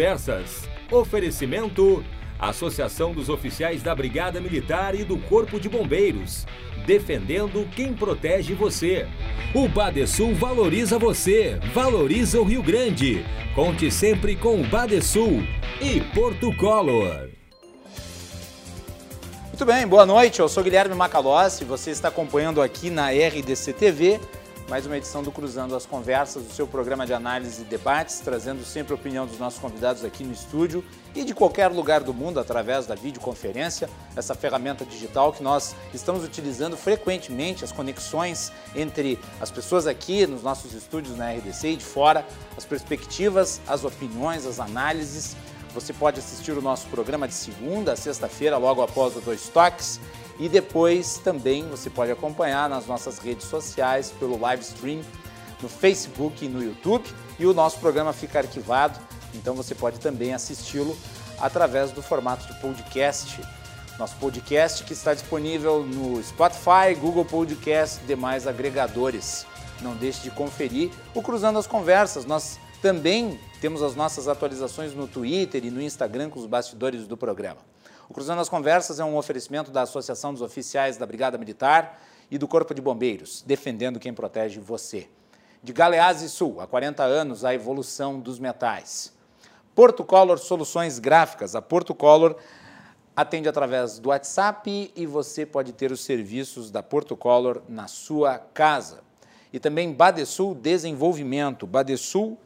Conversas. Oferecimento: Associação dos Oficiais da Brigada Militar e do Corpo de Bombeiros. Defendendo quem protege você. O Badesul valoriza você, valoriza o Rio Grande. Conte sempre com o Badesul e Porto Color. Muito bem, boa noite. Eu sou Guilherme Macalossi. Você está acompanhando aqui na RDC TV mais uma edição do Cruzando as Conversas, o seu programa de análise e debates, trazendo sempre a opinião dos nossos convidados aqui no estúdio e de qualquer lugar do mundo através da videoconferência, essa ferramenta digital que nós estamos utilizando frequentemente, as conexões entre as pessoas aqui nos nossos estúdios na RDC e de fora, as perspectivas, as opiniões, as análises. Você pode assistir o nosso programa de segunda a sexta-feira, logo após o Dois Toques e depois também você pode acompanhar nas nossas redes sociais, pelo live stream, no Facebook e no YouTube. E o nosso programa fica arquivado, então você pode também assisti-lo através do formato de podcast. Nosso podcast que está disponível no Spotify, Google Podcast e demais agregadores. Não deixe de conferir o Cruzando as Conversas. Nós também temos as nossas atualizações no Twitter e no Instagram com os bastidores do programa. O Cruzando as Conversas é um oferecimento da Associação dos Oficiais da Brigada Militar e do Corpo de Bombeiros, defendendo quem protege você. De Galeazzi Sul, há 40 anos, a evolução dos metais. Porto Color Soluções Gráficas. A Porto Color atende através do WhatsApp e você pode ter os serviços da Porto Color na sua casa. E também Badesul Desenvolvimento. Badesul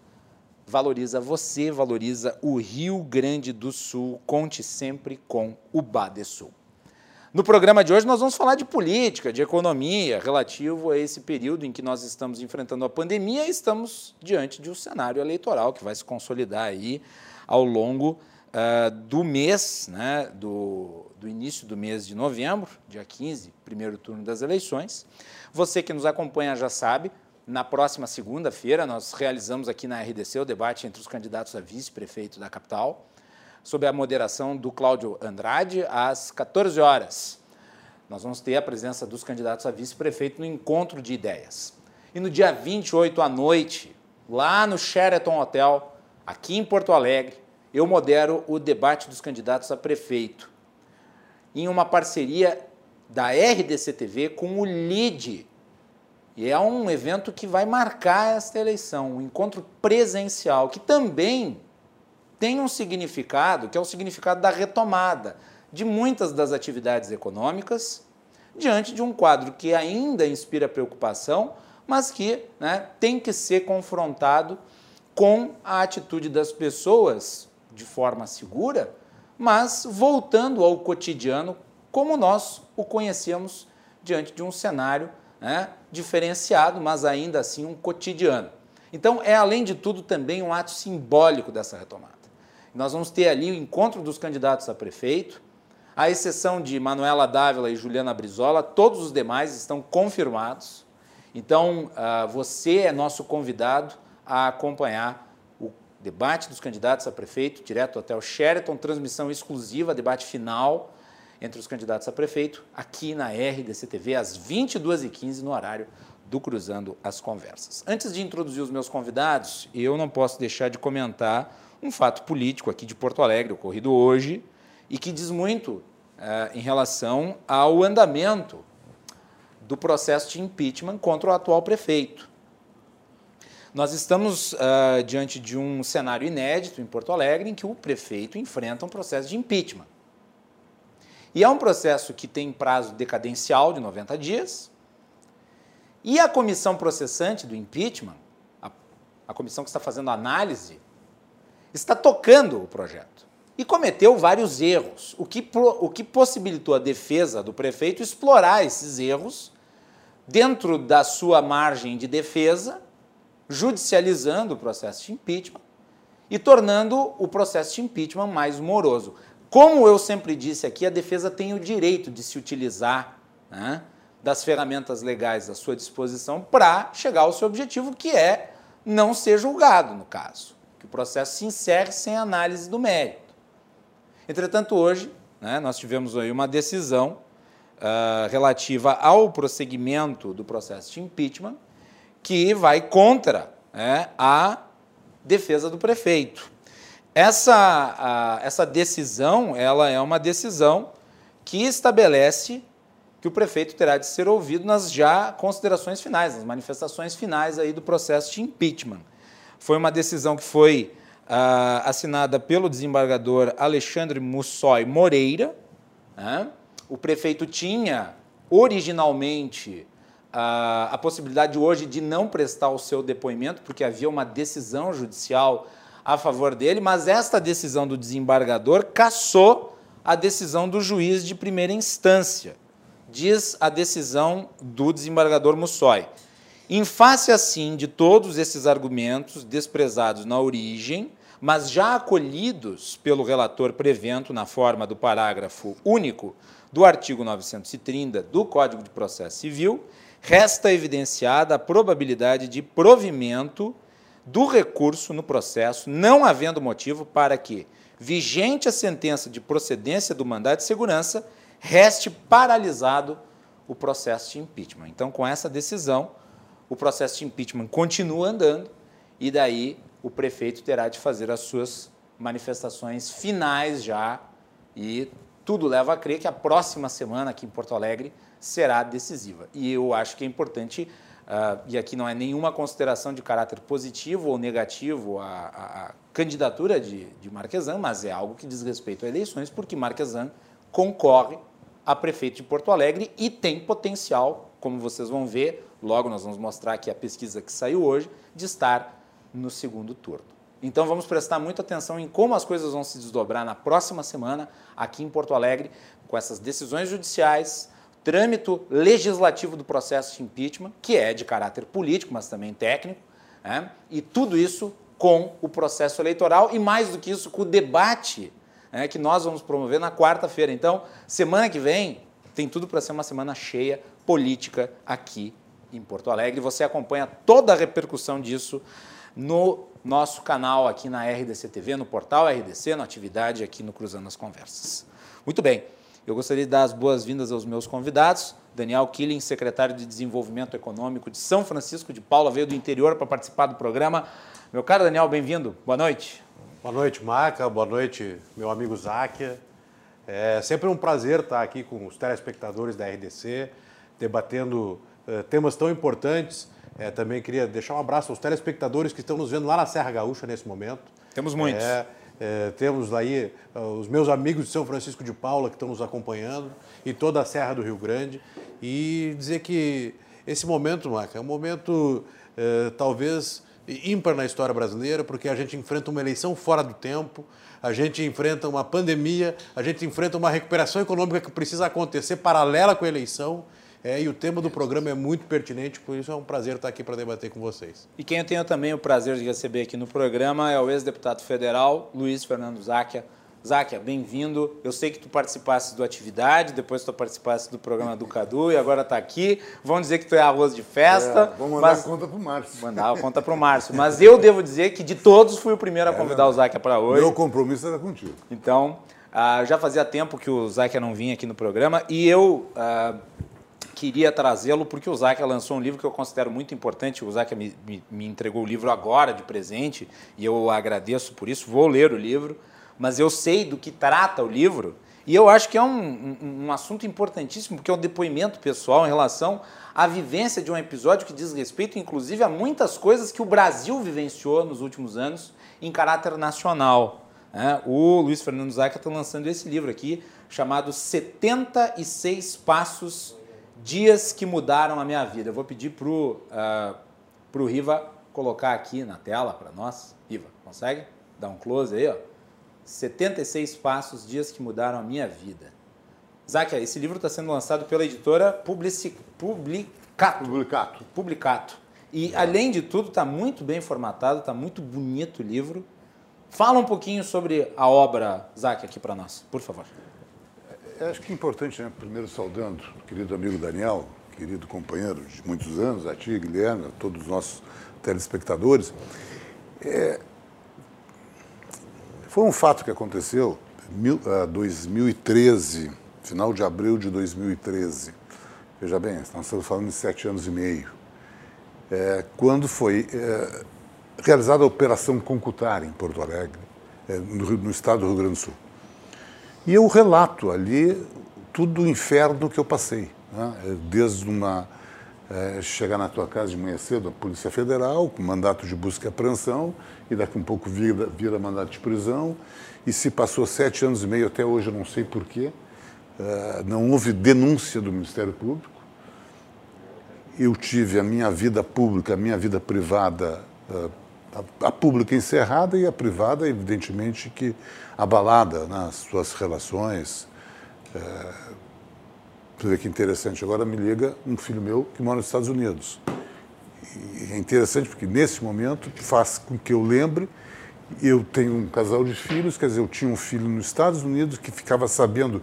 valoriza você, valoriza o Rio Grande do Sul. Conte sempre com o Badesul. No programa de hoje nós vamos falar de política, de economia, relativo a esse período em que nós estamos enfrentando a pandemia e estamos diante de um cenário eleitoral que vai se consolidar aí ao longo uh, do mês, né, do, do início do mês de novembro, dia 15, primeiro turno das eleições. Você que nos acompanha já sabe, na próxima segunda-feira, nós realizamos aqui na RDC o debate entre os candidatos a vice-prefeito da capital, sob a moderação do Cláudio Andrade, às 14 horas. Nós vamos ter a presença dos candidatos a vice-prefeito no encontro de ideias. E no dia 28 à noite, lá no Sheraton Hotel, aqui em Porto Alegre, eu modero o debate dos candidatos a prefeito, em uma parceria da RDC TV com o LIDE, e é um evento que vai marcar esta eleição, um encontro presencial, que também tem um significado, que é o significado da retomada de muitas das atividades econômicas, diante de um quadro que ainda inspira preocupação, mas que né, tem que ser confrontado com a atitude das pessoas de forma segura, mas voltando ao cotidiano como nós o conhecemos diante de um cenário né, diferenciado, mas ainda assim um cotidiano. Então, é além de tudo também um ato simbólico dessa retomada. Nós vamos ter ali o encontro dos candidatos a prefeito, à exceção de Manuela Dávila e Juliana Brizola, todos os demais estão confirmados. Então, uh, você é nosso convidado a acompanhar o debate dos candidatos a prefeito, direto até o Sheraton, transmissão exclusiva, debate final entre os candidatos a prefeito, aqui na RDC TV, às 22h15, no horário do Cruzando as Conversas. Antes de introduzir os meus convidados, eu não posso deixar de comentar um fato político aqui de Porto Alegre, ocorrido hoje, e que diz muito eh, em relação ao andamento do processo de impeachment contra o atual prefeito. Nós estamos uh, diante de um cenário inédito em Porto Alegre em que o prefeito enfrenta um processo de impeachment. E é um processo que tem prazo decadencial de 90 dias. E a comissão processante do impeachment, a, a comissão que está fazendo a análise, está tocando o projeto. E cometeu vários erros, o que, o que possibilitou a defesa do prefeito explorar esses erros dentro da sua margem de defesa, judicializando o processo de impeachment e tornando o processo de impeachment mais moroso. Como eu sempre disse aqui, a defesa tem o direito de se utilizar né, das ferramentas legais à sua disposição para chegar ao seu objetivo, que é não ser julgado, no caso. Que o processo se encerre sem análise do mérito. Entretanto, hoje, né, nós tivemos aí uma decisão uh, relativa ao prosseguimento do processo de impeachment, que vai contra né, a defesa do prefeito. Essa, a, essa decisão, ela é uma decisão que estabelece que o prefeito terá de ser ouvido nas já considerações finais, nas manifestações finais aí do processo de impeachment. Foi uma decisão que foi uh, assinada pelo desembargador Alexandre Mussói Moreira. Né? O prefeito tinha originalmente uh, a possibilidade hoje de não prestar o seu depoimento, porque havia uma decisão judicial a favor dele, mas esta decisão do desembargador cassou a decisão do juiz de primeira instância diz a decisão do desembargador Mussói. Em face, assim, de todos esses argumentos desprezados na origem, mas já acolhidos pelo relator Prevento na forma do parágrafo único do artigo 930 do Código de Processo Civil, resta evidenciada a probabilidade de provimento do recurso no processo, não havendo motivo para que, vigente a sentença de procedência do mandado de segurança, reste paralisado o processo de impeachment. Então, com essa decisão, o processo de impeachment continua andando e daí o prefeito terá de fazer as suas manifestações finais já e tudo leva a crer que a próxima semana aqui em Porto Alegre será decisiva. E eu acho que é importante, uh, e aqui não é nenhuma consideração de caráter positivo ou negativo à candidatura de, de Marquesan, mas é algo que diz respeito a eleições, porque Marquesan concorre a prefeito de Porto Alegre e tem potencial, como vocês vão ver, logo nós vamos mostrar aqui a pesquisa que saiu hoje, de estar no segundo turno. Então vamos prestar muita atenção em como as coisas vão se desdobrar na próxima semana aqui em Porto Alegre, com essas decisões judiciais, trâmito legislativo do processo de impeachment, que é de caráter político, mas também técnico, né? e tudo isso com o processo eleitoral e, mais do que isso, com o debate né, que nós vamos promover na quarta-feira. Então, semana que vem tem tudo para ser uma semana cheia política aqui em Porto Alegre. Você acompanha toda a repercussão disso no nosso canal aqui na RDC TV, no portal RDC, na atividade aqui no Cruzando as Conversas. Muito bem, eu gostaria de dar as boas-vindas aos meus convidados. Daniel Killing, secretário de Desenvolvimento Econômico de São Francisco de Paula, veio do interior para participar do programa. Meu caro Daniel, bem-vindo. Boa noite. Boa noite, Maca. Boa noite, meu amigo Záquia. É sempre um prazer estar aqui com os telespectadores da RDC, debatendo uh, temas tão importantes. É, também queria deixar um abraço aos telespectadores que estão nos vendo lá na Serra Gaúcha nesse momento. Temos muitos. É, é, temos aí os meus amigos de São Francisco de Paula que estão nos acompanhando e toda a Serra do Rio Grande. E dizer que esse momento, Maca, é um momento uh, talvez ímpar na história brasileira, porque a gente enfrenta uma eleição fora do tempo, a gente enfrenta uma pandemia, a gente enfrenta uma recuperação econômica que precisa acontecer paralela com a eleição. É, e o tema do programa é muito pertinente, por isso é um prazer estar aqui para debater com vocês. E quem eu tenho também o prazer de receber aqui no programa é o ex-deputado federal Luiz Fernando Záquia. Záquia, bem-vindo. Eu sei que tu participaste do Atividade, depois tu participaste do programa do Cadu e agora está aqui. Vão dizer que tu é arroz de festa. É, vamos mandar mas... a conta para o Márcio. Mandar a conta para o Márcio. Mas eu devo dizer que de todos fui o primeiro a é convidar é, o Záquia para hoje. Meu compromisso era contigo. Então, uh, já fazia tempo que o Záquia não vinha aqui no programa e eu... Uh, queria trazê-lo porque o Záquia lançou um livro que eu considero muito importante. O Záquia me, me, me entregou o livro agora de presente e eu agradeço por isso. Vou ler o livro mas eu sei do que trata o livro. E eu acho que é um, um, um, assunto importantíssimo, porque é um depoimento pessoal em relação à vivência de um episódio que diz respeito, inclusive, a muitas coisas que o Brasil vivenciou nos últimos anos em caráter nacional. Né? O Luiz Fernando Zaca está lançando esse livro aqui, chamado 76 Passos, Dias que Mudaram a Minha Vida. Eu vou pedir para o uh, Riva colocar aqui na tela para nós. Riva, consegue? Dar um close aí, ó. 76 Passos, Dias que Mudaram a Minha Vida. Záquia, esse livro está sendo lançado pela editora Publici... Publicato. Publicato. Publicato. E, além de tudo, está muito bem formatado, está muito bonito o livro. Fala um pouquinho sobre a obra, Záquia, aqui para nós, por favor. Eu acho que é importante, né? primeiro saudando o querido amigo Daniel, querido companheiro de muitos anos, a ti, Guilherme, a todos os nossos telespectadores. É, foi um fato que aconteceu em 2013, final de abril de 2013. Veja bem, nós estamos falando de sete anos e meio. É, quando foi é, realizada a Operação Concutar em Porto Alegre, é, no, no estado do Rio Grande do Sul. E eu relato ali tudo o inferno que eu passei, né? desde uma é, chegar na tua casa de manhã cedo, a Polícia Federal, com mandato de busca e apreensão, e daqui um pouco vira, vira mandato de prisão, e se passou sete anos e meio até hoje, eu não sei porquê, é, não houve denúncia do Ministério Público. Eu tive a minha vida pública, a minha vida privada, é, a, a pública encerrada e a privada, evidentemente, que abalada nas suas relações. É, você vê que interessante. Agora me liga um filho meu que mora nos Estados Unidos. E é interessante porque nesse momento faz com que eu lembre. Eu tenho um casal de filhos, quer dizer, eu tinha um filho nos Estados Unidos que ficava sabendo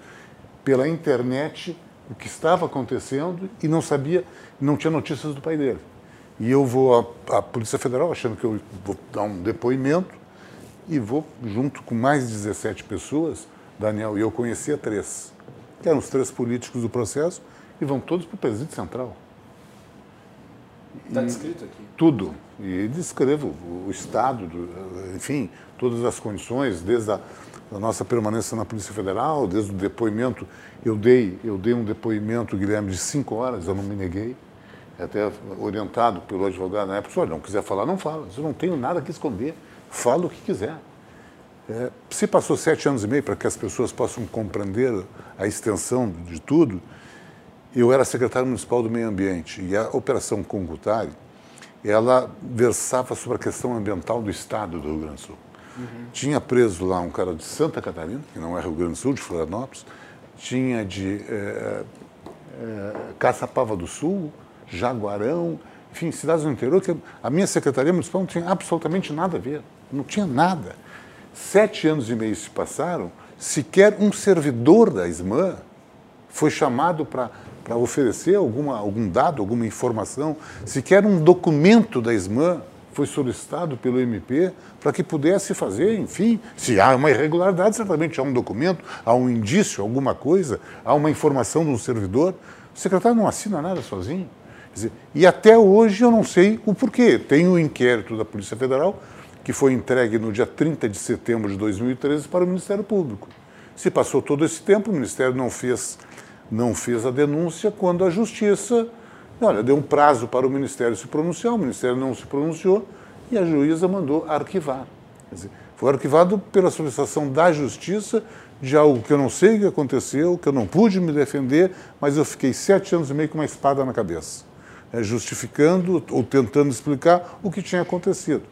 pela internet o que estava acontecendo e não sabia, não tinha notícias do pai dele. E eu vou à, à Polícia Federal achando que eu vou dar um depoimento e vou junto com mais 17 pessoas, Daniel, e eu conhecia três que eram os três políticos do processo, e vão todos para o presídio central. Está descrito aqui? Tudo. E descrevo o estado, do, enfim, todas as condições, desde a, a, nossa permanência na Polícia Federal, desde o depoimento. Eu dei, eu dei um depoimento, Guilherme, de cinco horas, eu não me neguei, até orientado pelo advogado na época. Olha, não quiser falar, não fala. Eu não tenho nada que esconder. Fala o que quiser. É, se passou sete anos e meio para que as pessoas possam compreender a extensão de tudo, eu era secretário municipal do meio ambiente e a operação Congutari, ela versava sobre a questão ambiental do estado do Rio Grande do Sul. Uhum. Tinha preso lá um cara de Santa Catarina, que não é Rio Grande do Sul, de Florianópolis, tinha de é, é, Caçapava do Sul, Jaguarão, enfim, cidades do interior, que a minha secretaria municipal não tinha absolutamente nada a ver, não tinha nada. Sete anos e meio se passaram, sequer um servidor da SMAN foi chamado para oferecer alguma, algum dado, alguma informação, sequer um documento da SMAN foi solicitado pelo MP para que pudesse fazer, enfim, se há uma irregularidade, certamente há um documento, há um indício, alguma coisa, há uma informação de um servidor. O secretário não assina nada sozinho. Dizer, e até hoje eu não sei o porquê. Tem o um inquérito da Polícia Federal que foi entregue no dia 30 de setembro de 2013 para o Ministério Público. Se passou todo esse tempo, o Ministério não fez, não fez a denúncia quando a Justiça olha, deu um prazo para o Ministério se pronunciar, o Ministério não se pronunciou e a juíza mandou arquivar. Dizer, foi arquivado pela solicitação da Justiça de algo que eu não sei o que aconteceu, que eu não pude me defender, mas eu fiquei sete anos e meio com uma espada na cabeça, né, justificando ou tentando explicar o que tinha acontecido.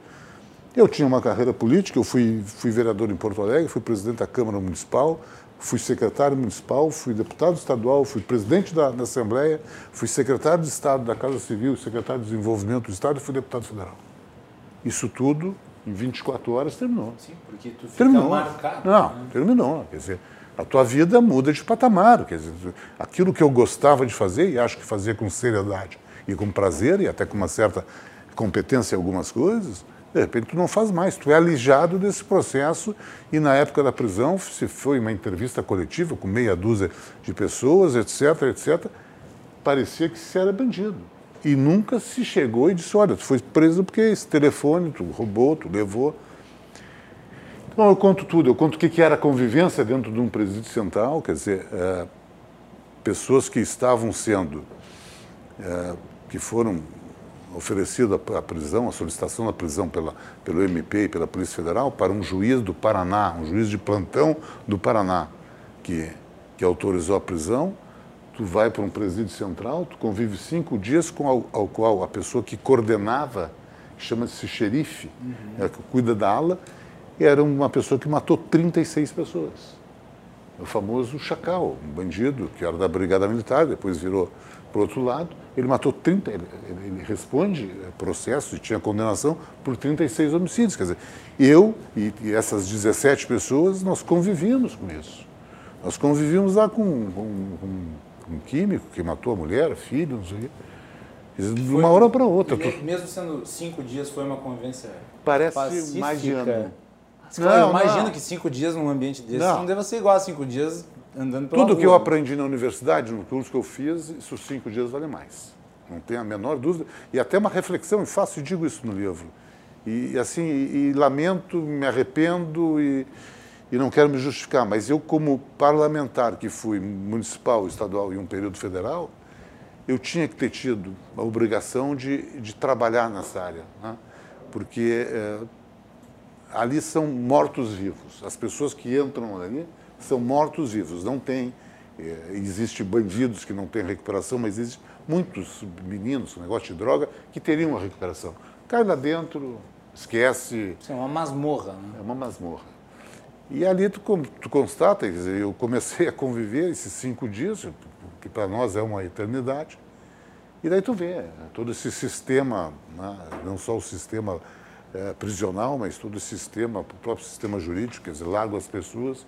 Eu tinha uma carreira política, eu fui, fui vereador em Porto Alegre, fui presidente da Câmara Municipal, fui secretário municipal, fui deputado estadual, fui presidente da, da Assembleia, fui secretário de Estado da Casa Civil, secretário de Desenvolvimento do Estado e fui deputado federal. Isso tudo, em 24 horas, terminou. Sim, porque tu fica terminou. marcado. Não, né? terminou. Quer dizer, a tua vida muda de patamar. Quer dizer, aquilo que eu gostava de fazer, e acho que fazia com seriedade e com prazer, e até com uma certa competência em algumas coisas, de repente tu não faz mais, tu é alijado desse processo e na época da prisão se foi uma entrevista coletiva com meia dúzia de pessoas, etc, etc, parecia que se era bandido. E nunca se chegou e disse, olha, tu foi preso porque esse telefone tu roubou, tu levou. Então eu conto tudo, eu conto o que era a convivência dentro de um presídio central, quer dizer, é, pessoas que estavam sendo, é, que foram oferecida a prisão, a solicitação da prisão pela, pelo MP e pela Polícia Federal para um juiz do Paraná, um juiz de plantão do Paraná, que, que autorizou a prisão. Tu vai para um presídio central, tu convive cinco dias com ao, ao qual a pessoa que coordenava, chama-se xerife, uhum. é, que cuida da ala, era uma pessoa que matou 36 pessoas. O famoso Chacal, um bandido que era da Brigada Militar, depois virou por outro lado, ele matou 30, ele, ele responde é, processo e tinha condenação por 36 homicídios. Quer dizer, eu e, e, essas 17 pessoas, nós convivíamos com isso. Nós convivíamos lá com, com, com um químico que matou a mulher, filho, não sei o quê. De uma hora para outra. Mesmo sendo cinco dias, foi uma convivência Parece pacífica. mais de ano. Claro, não, eu imagino não. que cinco dias num ambiente desse não, não deve ser igual a cinco dias andando pela Tudo rua. que eu aprendi na universidade, no curso que eu fiz, isso cinco dias vale mais. Não tenho a menor dúvida. E até uma reflexão, e faço e digo isso no livro. E assim, e, e lamento, me arrependo e, e não quero me justificar, mas eu como parlamentar que fui municipal, estadual e um período federal, eu tinha que ter tido a obrigação de, de trabalhar nessa área, né? porque é, ali são mortos-vivos. As pessoas que entram ali são mortos-vivos, não tem. É, existe bandidos que não têm recuperação, mas existe muitos meninos com negócio de droga que teriam uma recuperação. Cai lá dentro, esquece. Isso é uma masmorra, né? É uma masmorra. E ali tu, tu constata, dizer, eu comecei a conviver esses cinco dias, que para nós é uma eternidade. E daí tu vê todo esse sistema, né, não só o sistema é, prisional, mas todo o sistema, o próprio sistema jurídico, quer dizer, larga as pessoas,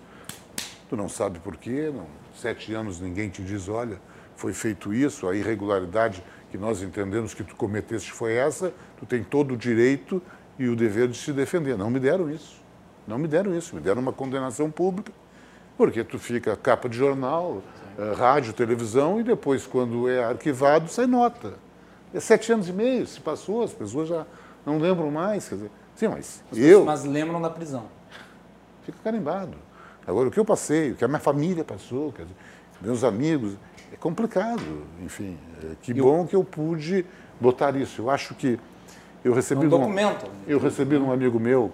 tu não sabe por quê, não, sete anos ninguém te diz, olha, foi feito isso, a irregularidade que nós entendemos que tu cometeste foi essa, tu tem todo o direito e o dever de se defender. Não me deram isso. Não me deram isso, me deram uma condenação pública, porque tu fica capa de jornal, uh, rádio, televisão, e depois, quando é arquivado, sai nota. É sete anos e meio, se passou, as pessoas já não lembram mais. Quer dizer, sim, mas As eu... Mas lembram da prisão. Fica carimbado. Agora, o que eu passei, o que a minha família passou, dizer, meus amigos, é complicado. Enfim, é, que E o- bom que eu pude botar isso. Eu acho que eu recebi... Um de um- documento. eu recebi de um amigo meu,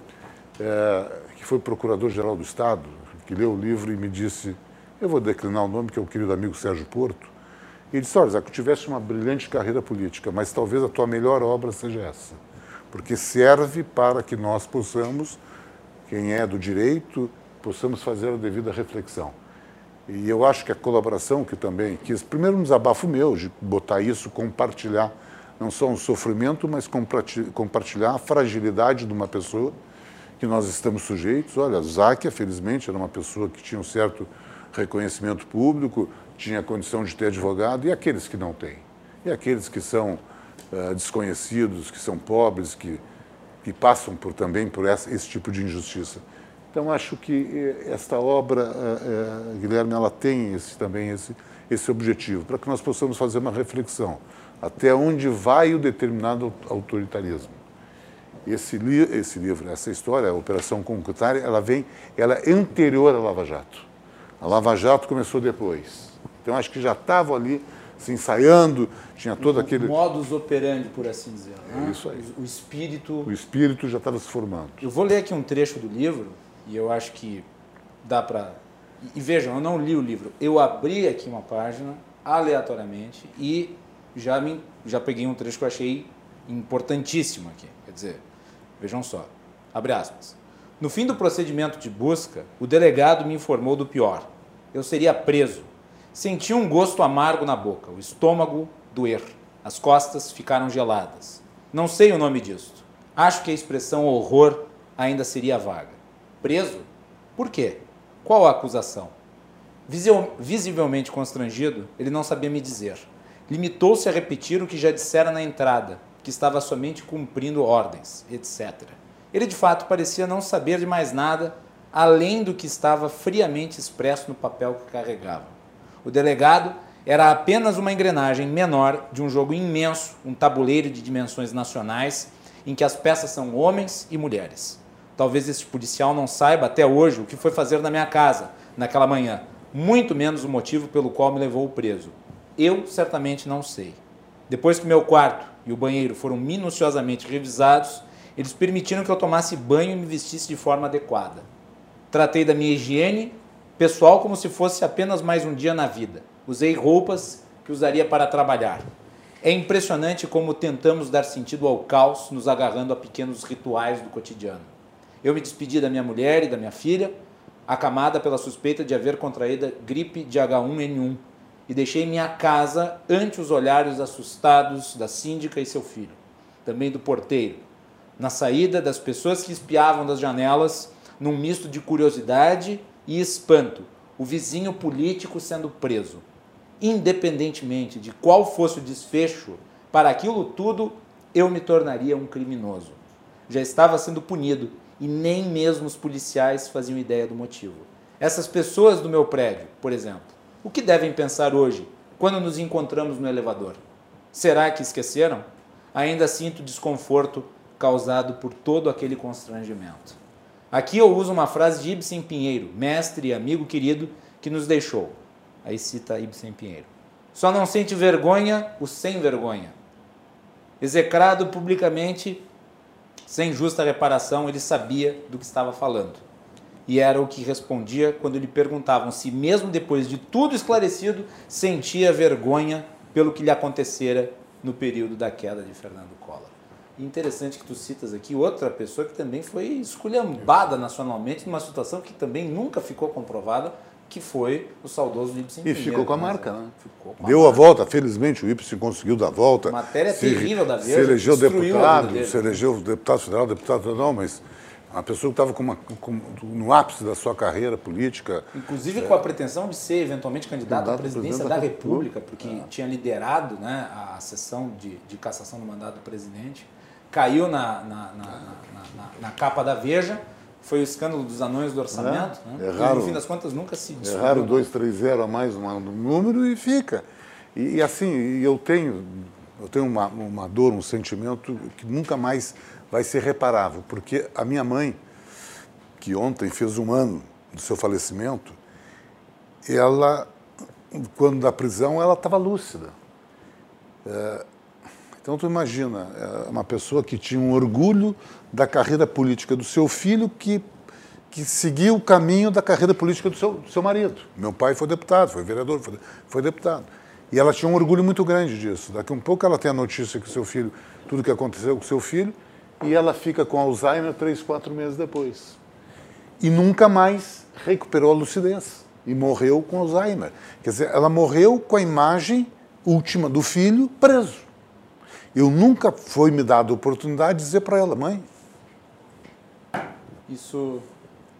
é, que foi procurador-geral do Estado, que leu o livro e me disse, eu vou declinar o nome, que é o querido amigo Sérgio Porto, e ele disse, olha, que tu tivesse uma brilhante carreira política, mas talvez a tua melhor obra seja essa, porque serve para que nós possamos, quem é do direito, possamos fazer a devida reflexão. E eu acho que a colaboração que também quis, primeiro um desabafo meu, de botar isso, compartilhar, não só um sofrimento, mas comparti- compartilhar a fragilidade de uma pessoa que nós estamos sujeitos. Olha, Záquia, felizmente, era uma pessoa que tinha um certo reconhecimento público, tinha condição de ter advogado, e aqueles que não têm? E aqueles que são eh, desconhecidos, que são pobres, que, que passam por, também por essa- esse tipo de injustiça. Então, acho que eh, esta obra, eh, eh, Guilherme, ela tem esse, também esse, esse objetivo, para que nós possamos fazer uma reflexão. Até onde vai o determinado autoritarismo? Esse, li esse livro, essa história, a Operação Concretária, ela vem, ela é anterior à Lava Jato. A Lava Jato começou depois. Então, acho que já estavam ali se ensaiando, tinha todo aquele... Modus operandi, por assim dizer. né? É isso aí. O espírito. O espírito já estava se formando. Eu vou ler aqui um trecho do livro e eu acho que dá para. E vejam, eu não li o livro. Eu abri aqui uma página aleatoriamente e já me já peguei um trecho que eu achei importantíssimo aqui. Quer dizer, vejam só. Abre aspas. No fim do procedimento de busca, o delegado me informou do pior. Eu seria preso. Senti um gosto amargo na boca, o estômago doer, as costas ficaram geladas. Não sei o nome disto. Acho que a expressão horror ainda seria vaga. Preso? Por quê? Qual a acusação? Visivelmente constrangido, ele não sabia me dizer. Limitou-se a repetir o que já dissera na entrada, que estava somente cumprindo ordens, etc. Ele de fato parecia não saber de mais nada além do que estava friamente expresso no papel que carregava. O delegado era apenas uma engrenagem menor de um jogo imenso, um tabuleiro de dimensões nacionais, em que as peças são homens e mulheres. Talvez este policial não saiba até hoje o que foi fazer na minha casa naquela manhã, muito menos o motivo pelo qual me levou preso. Eu certamente não sei. Depois que meu quarto e o banheiro foram minuciosamente revisados, eles permitiram que eu tomasse banho e me vestisse de forma adequada. Tratei da minha higiene pessoal como se fosse apenas mais um dia na vida. Usei roupas que usaria para trabalhar. É impressionante como tentamos dar sentido ao caos nos agarrando a pequenos rituais do cotidiano. Eu me despedi da minha mulher e da minha filha, acamada pela suspeita de haver contraído gripe de H1N1, e deixei minha casa ante os olhares assustados da síndica e seu filho, também do porteiro, na saída das pessoas que espiavam das janelas, num misto de curiosidade e espanto, o vizinho político sendo preso. Independentemente de qual fosse o desfecho, para aquilo tudo eu me tornaria um criminoso. Já estava sendo punido e nem mesmo os policiais faziam ideia do motivo. Essas pessoas do meu prédio, por exemplo, o que devem pensar hoje quando nos encontramos no elevador? Será que esqueceram? Ainda sinto desconforto causado por todo aquele constrangimento. Aqui eu uso uma frase de Ibsen Pinheiro, mestre e amigo querido que nos deixou. Aí cita Ibsen Pinheiro. Só não sente vergonha o sem vergonha. Execrado publicamente, sem justa reparação, ele sabia do que estava falando. E era o que respondia quando lhe perguntavam se, mesmo depois de tudo esclarecido, sentia vergonha pelo que lhe acontecera no período da queda de Fernando Collor. Interessante que tu citas aqui outra pessoa que também foi esculhambada nacionalmente numa situação que também nunca ficou comprovada, que foi o saudoso Ibsen E ficou com a marca, né? Ficou com a Deu a volta, felizmente o Ibsen conseguiu dar a volta. Matéria Se- terrível da Se Veja, elegeu a vida deputado, se elegeu deputado federal, deputado federal, mas uma pessoa que estava com uma- com- no ápice da sua carreira política. Inclusive com a pretensão de ser eventualmente candidato à presidência da da República, porque tinha liderado né, a sessão de, de cassação do mandato do presidente, caiu na, na- na- na capa da Veja, foi o escândalo dos anões do orçamento, É, né? e no fim das contas nunca se descobriu. Erraram 230 a mais um número e fica. E, e assim, eu tenho, eu tenho uma, uma dor, um sentimento que nunca mais vai ser reparável, porque a minha mãe, que ontem fez um ano do seu falecimento, ela, quando da prisão, ela estava lúcida. É, então, tu imagina, é uma pessoa que tinha um orgulho da carreira política do seu filho que, que seguiu o caminho da carreira política do seu, do seu marido. Meu pai foi deputado, foi vereador, foi, foi deputado. E ela tinha um orgulho muito grande disso. Daqui a um pouco ela tem a notícia que o seu filho, tudo que aconteceu com o seu filho, e ela fica com Alzheimer três, quatro meses depois. E nunca mais recuperou a lucidez. E morreu com Alzheimer. Quer dizer, ela morreu com a imagem última do filho preso. Eu nunca foi me dado a oportunidade de dizer para ela, mãe, Isso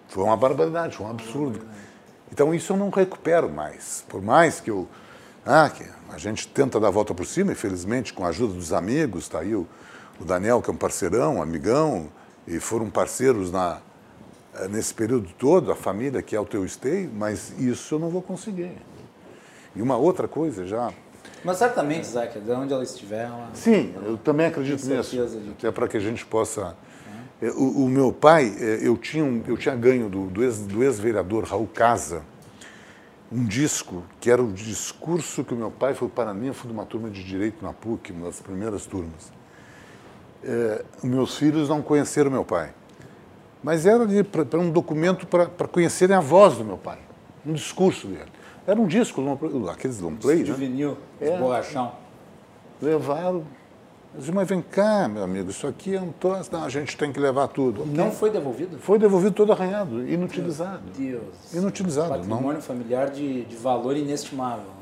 foi uma barbaridade, foi um absurdo. Então isso eu não recupero mais. Por mais que eu. Ah, que a gente tenta dar a volta por cima, infelizmente, com a ajuda dos amigos, está aí o, o Daniel, que é um parceirão, um amigão, e foram parceiros na, nesse período todo, a família que é o teu esteio, mas isso eu não vou conseguir. E uma outra coisa já. Mas certamente, Isaac, de onde ela estiver, ela... Sim, eu também acredito nisso. de Até para que a gente possa. É, O, o meu pai, é, eu tinha, um- eu tinha ganho do, do ex- do ex-vereador Raul Casa um disco que era o discurso que o meu pai foi para mim, fui de uma turma de direito na PUC, uma das primeiras turmas. É, meus filhos não conheceram meu pai, mas era ali para um documento para conhecerem a voz do meu pai, um discurso dele. Era um disco, long play- aqueles long play, de né? vinil, de É. borrachão. Levaram. Eu disse, mas vem cá, meu amigo, isso aqui é um troço. Não, a gente tem que levar tudo. Não foi devolvido? Foi devolvido todo arranhado, inutilizado. Deus. Inutilizado. Não, Patrimônio familiar de, de valor inestimável. né?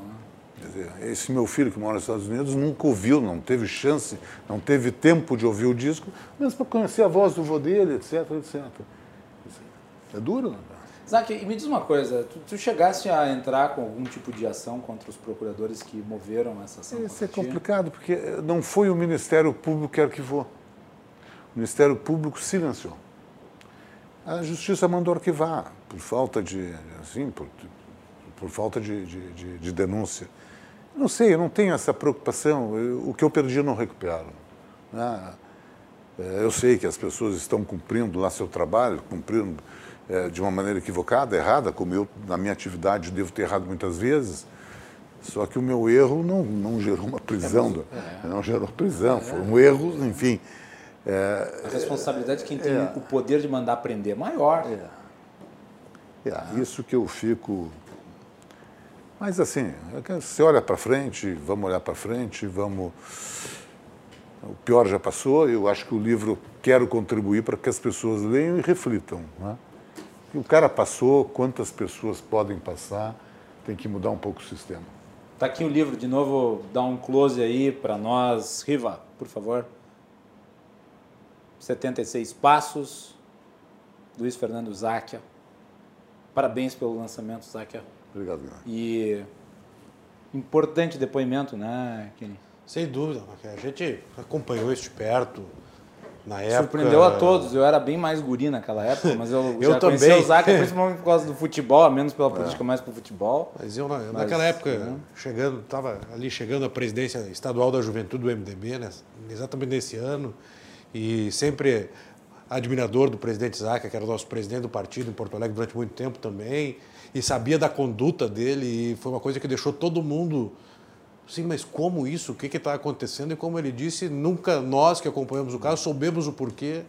esse meu filho que mora nos Estados Unidos nunca ouviu, não teve chance, não teve tempo de ouvir o disco, mesmo para conhecer a voz do vô dele, etc, etc. É duro, né? Isaac, e me diz uma coisa, tu, tu chegaste a entrar com algum tipo de ação contra os procuradores que moveram essa ação? Isso é complicado, porque eh, não foi o Ministério Público que arquivou. O Ministério Público silenciou. A Justiça mandou arquivar, por falta de, assim, por, por falta de, de, de- de denúncia. Não sei, eu não tenho essa preocupação. Eu- o que eu perdi eu não recupero. né? Eh, Eu sei que as pessoas estão cumprindo lá seu trabalho, cumprindo eh, de uma maneira equivocada, errada, como eu, na minha atividade, devo ter errado muitas vezes. Só que o meu erro não, não gerou uma prisão. do- Não gerou prisão, foi um erro, enfim. eh, A responsabilidade de quem tem É. o poder de mandar prender é maior. É, isso que eu fico. Mas assim, é você olha para frente, vamos olhar para frente, vamos. O pior já passou, eu acho que o livro quero contribuir para que as pessoas leiam e reflitam. Né? O cara passou, quantas pessoas podem passar, tem que mudar um pouco o sistema. Tá aqui o livro, de novo, dá um close aí para nós. Riva, por favor. 76 Passos, Luiz Fernando Záquia. Parabéns pelo lançamento, Záquia. Obrigado, Guilherme. E importante depoimento, né, Kenny? Sem dúvida, porque a gente acompanhou isso de perto na época. Surpreendeu a todos. Eu era bem mais guri naquela época, mas eu, Eu já conhecia também. o Záquia, principalmente por causa do futebol, a menos pela política, mais pro futebol. Mas eu, na- Mas, naquela época, né? chegando, estava ali chegando à presidência estadual da juventude do MDB, né, exatamente nesse ano. e sempre admirador do presidente Zaca, que era o nosso presidente do partido em Porto Alegre durante muito tempo também, e sabia da conduta dele, e foi uma coisa que deixou todo mundo. Sim, mas como isso? O que está acontecendo? E como ele disse, nunca nós que acompanhamos o caso soubemos o porquê.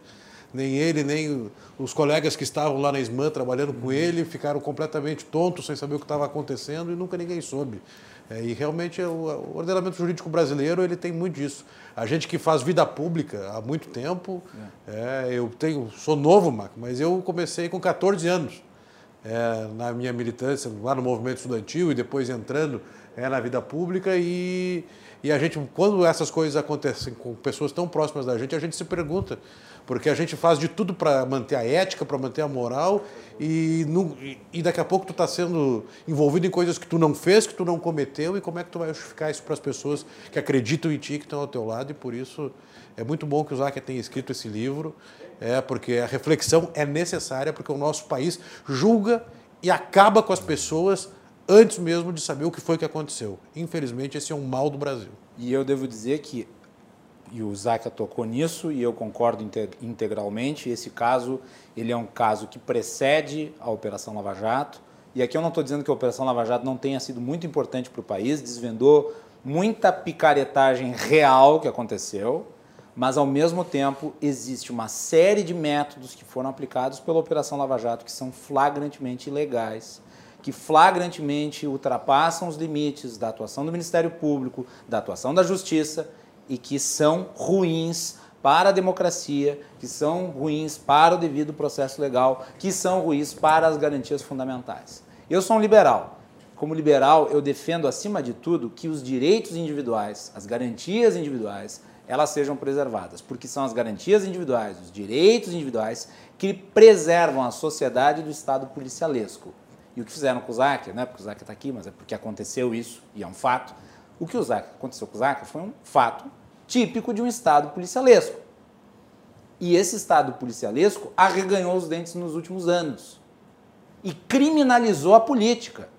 Nem ele, nem os colegas que estavam lá na SMAN trabalhando com ele ficaram completamente tontos, sem saber o que estava acontecendo e nunca ninguém soube. É, e realmente o, o ordenamento jurídico brasileiro ele tem muito disso. A gente que faz vida pública há muito tempo, é. É, eu tenho, sou novo, Marco, mas eu comecei com 14 anos é, na minha militância lá no movimento estudantil e depois entrando é, na vida pública e, e a gente, quando essas coisas acontecem com pessoas tão próximas da gente, a gente se pergunta porque a gente faz de tudo para manter a ética, para manter a moral, e, e, daqui a pouco tu está sendo envolvido em coisas que tu não fez, que tu não cometeu, e como é que tu vai justificar isso para as pessoas que acreditam em ti, que estão ao teu lado, e por isso é muito bom que o Zaca tenha escrito esse livro, é porque a reflexão é necessária, porque o nosso país julga e acaba com as pessoas antes mesmo de saber o que foi que aconteceu. Infelizmente, esse é um mal do Brasil. E eu devo dizer que e o Zaca tocou nisso e eu concordo integralmente. Esse caso, ele é um caso que precede a Operação Lava Jato. E aqui eu não estou dizendo que a Operação Lava Jato não tenha sido muito importante para o país, desvendou muita picaretagem real que aconteceu, mas ao mesmo tempo existe uma série de métodos que foram aplicados pela Operação Lava Jato que são flagrantemente ilegais, que flagrantemente ultrapassam os limites da atuação do Ministério Público, da atuação da Justiça e que são ruins para a democracia, que são ruins para o devido processo legal, que são ruins para as garantias fundamentais. Eu sou um liberal. Como liberal, eu defendo acima de tudo que os direitos individuais, as garantias individuais, elas sejam preservadas, porque são as garantias individuais, os direitos individuais que preservam a sociedade do Estado policialesco. E o que fizeram com o Zac, não é porque o Zac está aqui, mas é porque aconteceu isso, e é um fato, o que o Zaca, aconteceu com o Zaca foi um fato típico de um Estado policialesco. E esse Estado policialesco arreganhou os dentes nos últimos anos e criminalizou a política.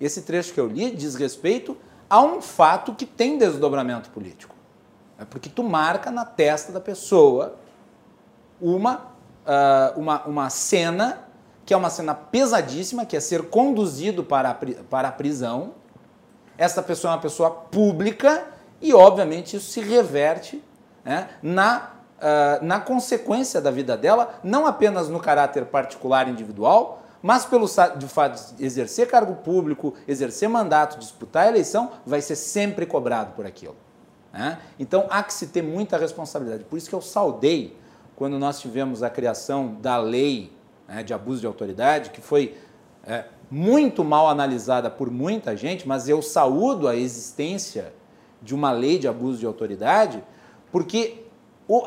Esse trecho que eu li diz respeito a um fato que tem desdobramento político. É porque tu marca na testa da pessoa uma, uh, uma, uma cena que é uma cena pesadíssima, que é ser conduzido para a, para a prisão. Essa pessoa é uma pessoa pública e, obviamente, isso se reverte né, na, uh, na consequência da vida dela, não apenas no caráter particular individual, mas pelo de fato de exercer cargo público, exercer mandato, disputar a eleição, vai ser sempre cobrado por aquilo. Né? Então há que se ter muita responsabilidade. Por isso que eu saudei quando nós tivemos a criação da lei né, de abuso de autoridade, que foi é, muito mal analisada por muita gente, mas eu saúdo a existência de uma lei de abuso de autoridade, porque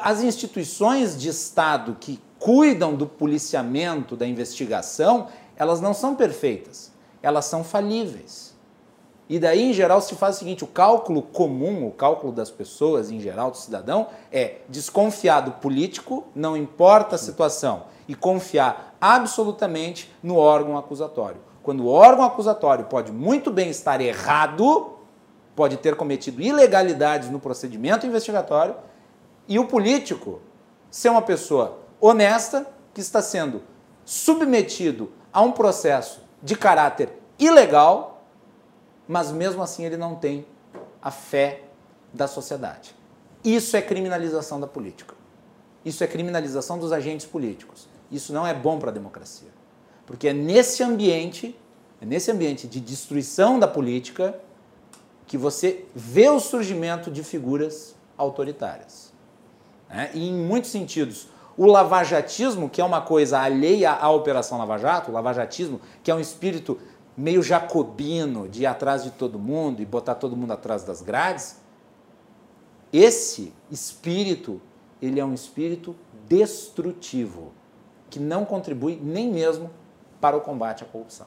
as instituições de Estado que cuidam do policiamento, da investigação, elas não são perfeitas, elas são falíveis. E daí, em geral, se faz o seguinte: o cálculo comum, o cálculo das pessoas, em geral, do cidadão, é desconfiar do político, não importa a situação, e confiar absolutamente no órgão acusatório. Quando o órgão acusatório pode muito bem estar errado, pode ter cometido ilegalidades no procedimento investigatório e o político ser uma pessoa honesta que está sendo submetido a um processo de caráter ilegal, mas mesmo assim ele não tem a fé da sociedade. Isso é criminalização da política. Isso é criminalização dos agentes políticos. Isso não é bom para a democracia. Porque é nesse ambiente, é nesse ambiente de destruição da política que você vê o surgimento de figuras autoritárias. Né? E em muitos sentidos, o lavajatismo, que é uma coisa alheia à Operação Lava Jato, o lavajatismo, que é um espírito meio jacobino de ir atrás de todo mundo e botar todo mundo atrás das grades, esse espírito, ele é um espírito destrutivo, que não contribui nem mesmo para o combate à corrupção.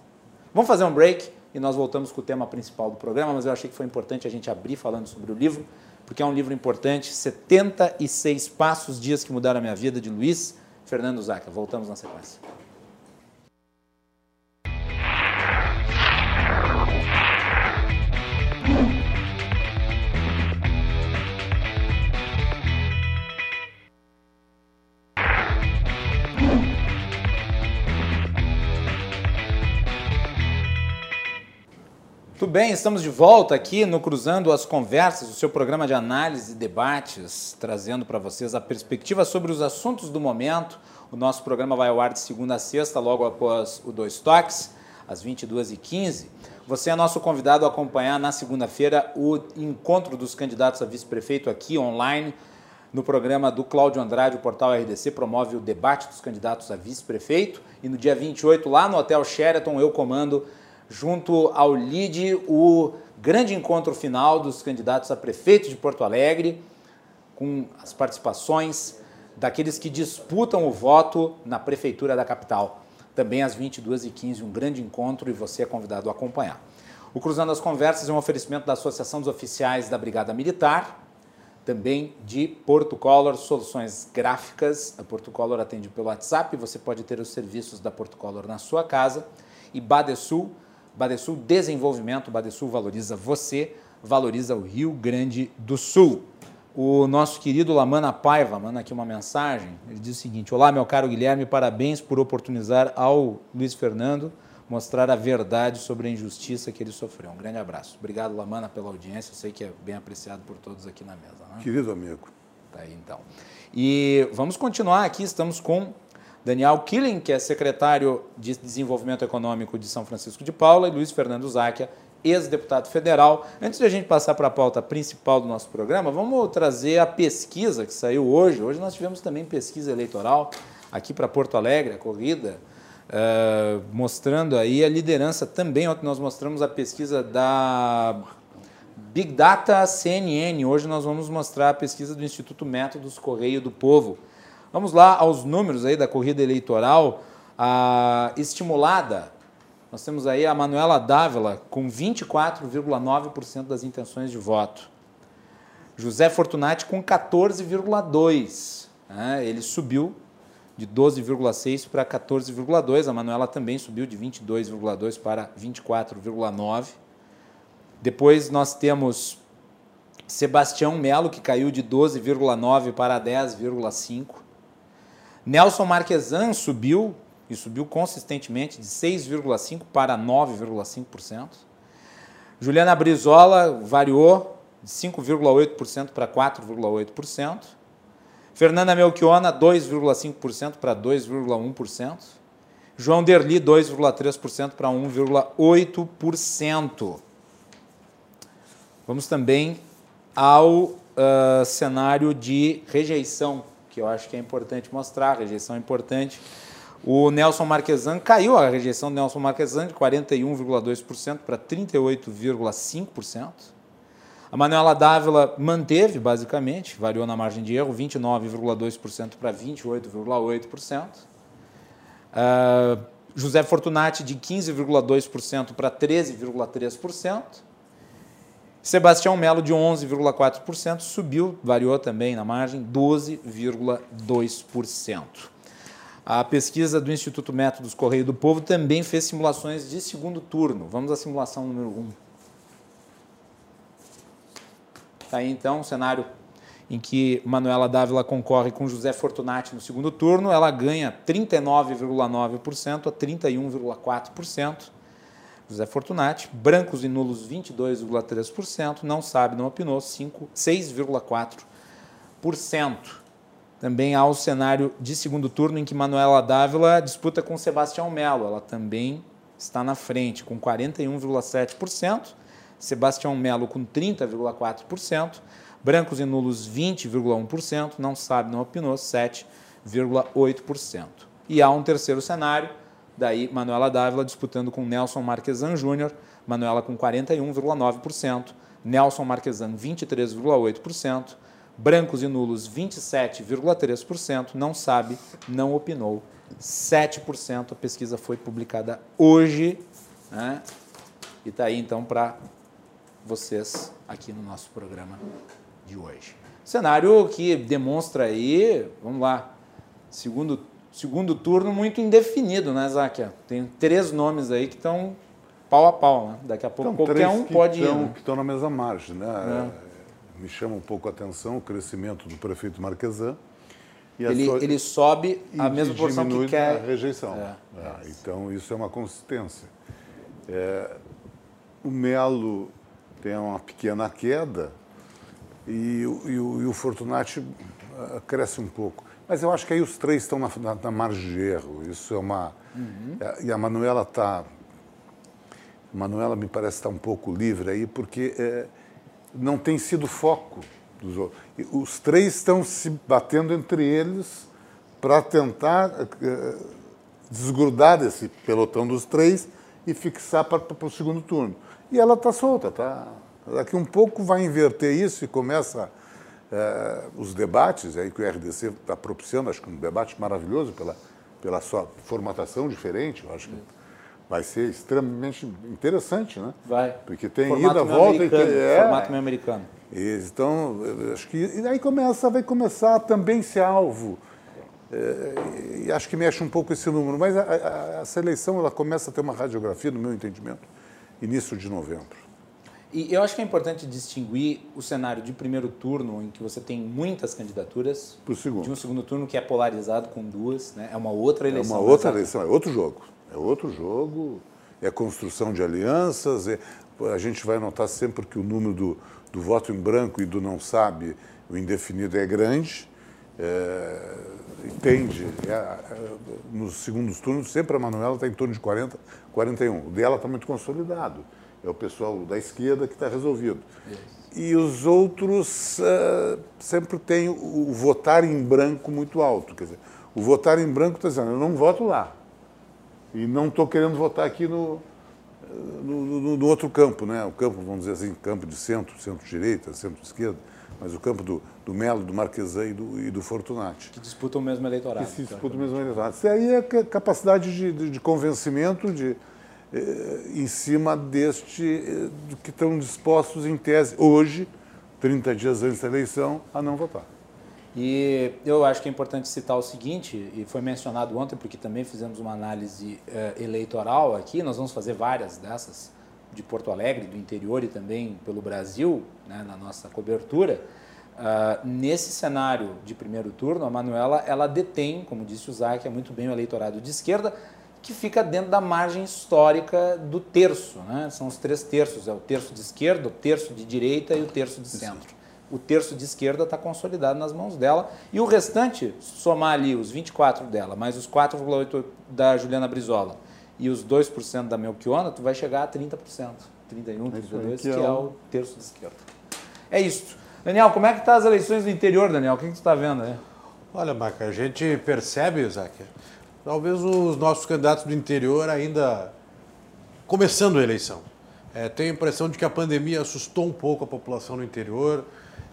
Vamos fazer um break e nós voltamos com o tema principal do programa, mas eu achei que foi importante a gente abrir falando sobre o livro, porque é um livro importante, 76 Passos, Dias que Mudaram a Minha Vida, de Luiz Fernando Zaca. Voltamos na sequência. Bem, estamos de volta aqui no Cruzando as Conversas, o seu programa de análise e debates, trazendo para vocês a perspectiva sobre os assuntos do momento. O nosso programa vai ao ar de segunda a sexta, logo após o Dois Toques, às 22h15. Você é nosso convidado a acompanhar na segunda-feira o encontro dos candidatos a vice-prefeito aqui online, no programa do Cláudio Andrade, o portal RDC promove o debate dos candidatos a vice-prefeito. E no dia 28, lá no Hotel Sheraton, eu comando junto ao LIDE, o grande encontro final dos candidatos a prefeito de Porto Alegre, com as participações daqueles que disputam o voto na prefeitura da capital. Também às 22h15, um grande encontro e você é convidado a acompanhar. O Cruzando as Conversas é um oferecimento da Associação dos Oficiais da Brigada Militar, também de Porto Color Soluções Gráficas. A Porto Color atende pelo WhatsApp, você pode ter os serviços da Porto Color na sua casa. E Badesul, Badesul Desenvolvimento, Badesul valoriza você, valoriza o Rio Grande do Sul. O nosso querido Lamana Paiva manda aqui uma mensagem. Ele diz o seguinte: Olá, meu caro Guilherme, parabéns por oportunizar ao Luiz Fernando mostrar a verdade sobre a injustiça que ele sofreu. Um grande abraço. Obrigado, Lamana, pela audiência. Eu sei que é bem apreciado por todos aqui na mesa. Né? Querido amigo. Tá aí, então. E vamos continuar aqui. Estamos com Daniel Killing, que é secretário de Desenvolvimento Econômico de São Francisco de Paula, e Luiz Fernando Záquia, ex-deputado federal. Antes de a gente passar para a pauta principal do nosso programa, vamos trazer a pesquisa que saiu hoje. Hoje nós tivemos também pesquisa eleitoral aqui para Porto Alegre, a corrida, uh, mostrando aí a liderança também. Ontem nós mostramos a pesquisa da Big Data CNN. Hoje nós vamos mostrar a pesquisa do Instituto Métodos Correio do Povo. Vamos lá aos números aí da corrida eleitoral estimulada. Nós temos aí a Manuela Dávila com 24,9% das intenções de voto. José Fortunati com 14,2%. Né? Ele subiu de 12,6% para 14,2%. A Manuela também subiu de 22,2% para 24,9%. Depois nós temos Sebastião Melo, que caiu de 12,9% para 10,5%. Nelson Marquesan subiu, e subiu consistentemente, de 6,5% para 9,5%. Juliana Brizola variou de 5,8% para 4,8%. Fernanda Melchiona, 2,5% para 2,1%. João Derli, 2,3% para 1,8%. Vamos também ao uh, cenário de rejeição que eu acho que é importante mostrar, a rejeição é importante. O Nelson Marquesan caiu a rejeição do Nelson Marquesan de 41,2% para 38,5%. A Manuela Dávila manteve, basicamente, variou na margem de erro, 29,2% para 28,8%. Uh, José Fortunati de 15,2% para 13,3%. Sebastião Melo, de 11,4%, subiu, variou também na margem, 12,2%. A pesquisa do Instituto Métodos Correio do Povo também fez simulações de segundo turno. Vamos à simulação número 1. Está aí então o cenário em que Manuela Dávila concorre com José Fortunati no segundo turno. Ela ganha 39,9% a 31,4%. José Fortunati, brancos e nulos 22,3%, não sabe, não opinou 6,4%. Também há o cenário de segundo turno em que Manuela Dávila disputa com Sebastião Melo, ela também está na frente com 41,7%, Sebastião Melo com 30,4%, brancos e nulos 20,1%, não sabe, não opinou 7,8%. E há um terceiro cenário Daí, Manuela Dávila disputando com Nelson Marquesan Júnior, Manuela com 41,9%, Nelson Marquesan 23,8%, brancos e nulos 27,3%, não sabe, não opinou 7%. A pesquisa foi publicada hoje né? e está aí então para vocês aqui no nosso programa de hoje. Cenário que demonstra aí, vamos lá, segundo segundo turno muito indefinido, né, Záquia? Tem três nomes aí que estão pau a pau, né? Daqui a pouco então, qualquer um pode tão, ir. Né? Que estão na mesma margem, né? É. Me chama um pouco a atenção o crescimento do prefeito Marquesan. Ele, sua... ele sobe a mesma porção que quer. a rejeição. É. É, então, isso é uma consistência. É, o Melo tem uma pequena queda e, o- e e o Fortunati ah, cresce um pouco. Mas eu acho que aí os três estão na, na, na margem de erro. Isso é uma. E a Manuela está. Manuela me parece estar um pouco livre aí, porque eh, não tem sido foco dos outros. E Os três estão se batendo entre eles para tentar eh, desgrudar desse pelotão dos três e fixar para o segundo turno. E ela está solta, tá? Daqui um pouco vai inverter isso e começa os debates aí que o RDC está propiciando, acho que um debate maravilhoso pela, pela sua formatação diferente, eu acho que vai ser extremamente interessante, né? Vai. Porque tem Formato ida, volta e tem, é, Formato meio americano. Então, acho que e aí começa, vai começar a também ser alvo. É, e acho que mexe um pouco esse número, mas a, a, essa eleição ela começa a ter uma radiografia, no meu entendimento, início de novembro. E eu acho que é importante distinguir o cenário de primeiro turno, em que você tem muitas candidaturas, de um segundo turno que é polarizado com duas, né? é uma outra É eleição. uma outra mas- eleição, é outro jogo. É outro jogo, é construção de alianças. é- a gente vai notar sempre que o número do, do voto em branco e do não sabe, o indefinido, é grande. É, tende, é, é, nos segundos turnos, sempre a Manuela está em torno de 40, 41. O dela está muito consolidado. É o pessoal da esquerda que está resolvido. E os outros eh, sempre têm o, votar em branco muito alto. Quer dizer, o votar em branco está dizendo, eu não voto lá. E não estou querendo votar aqui no, no, no- no outro campo, né? O campo, vamos dizer assim, campo de centro, centro-direita, centro-esquerda, mas o campo do, do Melo, do Marquesan e do, e do Fortunati. Que disputam o mesmo eleitorado. Que se disputa o mesmo eleitorado. Isso aí é ca- capacidade de, de- de convencimento de, em cima deste, eh, do que estão dispostos, em tese, hoje, 30 dias antes da eleição, a não votar. E eu acho que é importante citar o seguinte, e foi mencionado ontem, porque também fizemos uma análise eh, eleitoral aqui, nós vamos fazer várias dessas, de Porto Alegre, do interior e também pelo Brasil, né, na nossa cobertura. Ah, nesse cenário de primeiro turno, a Manuela ela detém, como disse o Zac, é muito bem o eleitorado de esquerda, que fica dentro da margem histórica do terço. Né? São os três terços, é o terço de esquerda, o terço de direita e o terço de centro. O terço de esquerda está consolidado nas mãos dela. E o restante, somar ali os 24 dela, mais os 4,8 da Juliana Brizola e os 2% da Melchiona, tu vai chegar a 30%. 31, 32, que que é é o terço de esquerda. É isso. Daniel, como é que tá as eleições do interior, Daniel? O que, que tu está vendo aí? Olha, Maca, a gente percebe, Isaac, talvez os nossos candidatos do interior ainda começando a eleição. É, tenho a impressão de que a pandemia assustou um pouco a população no interior,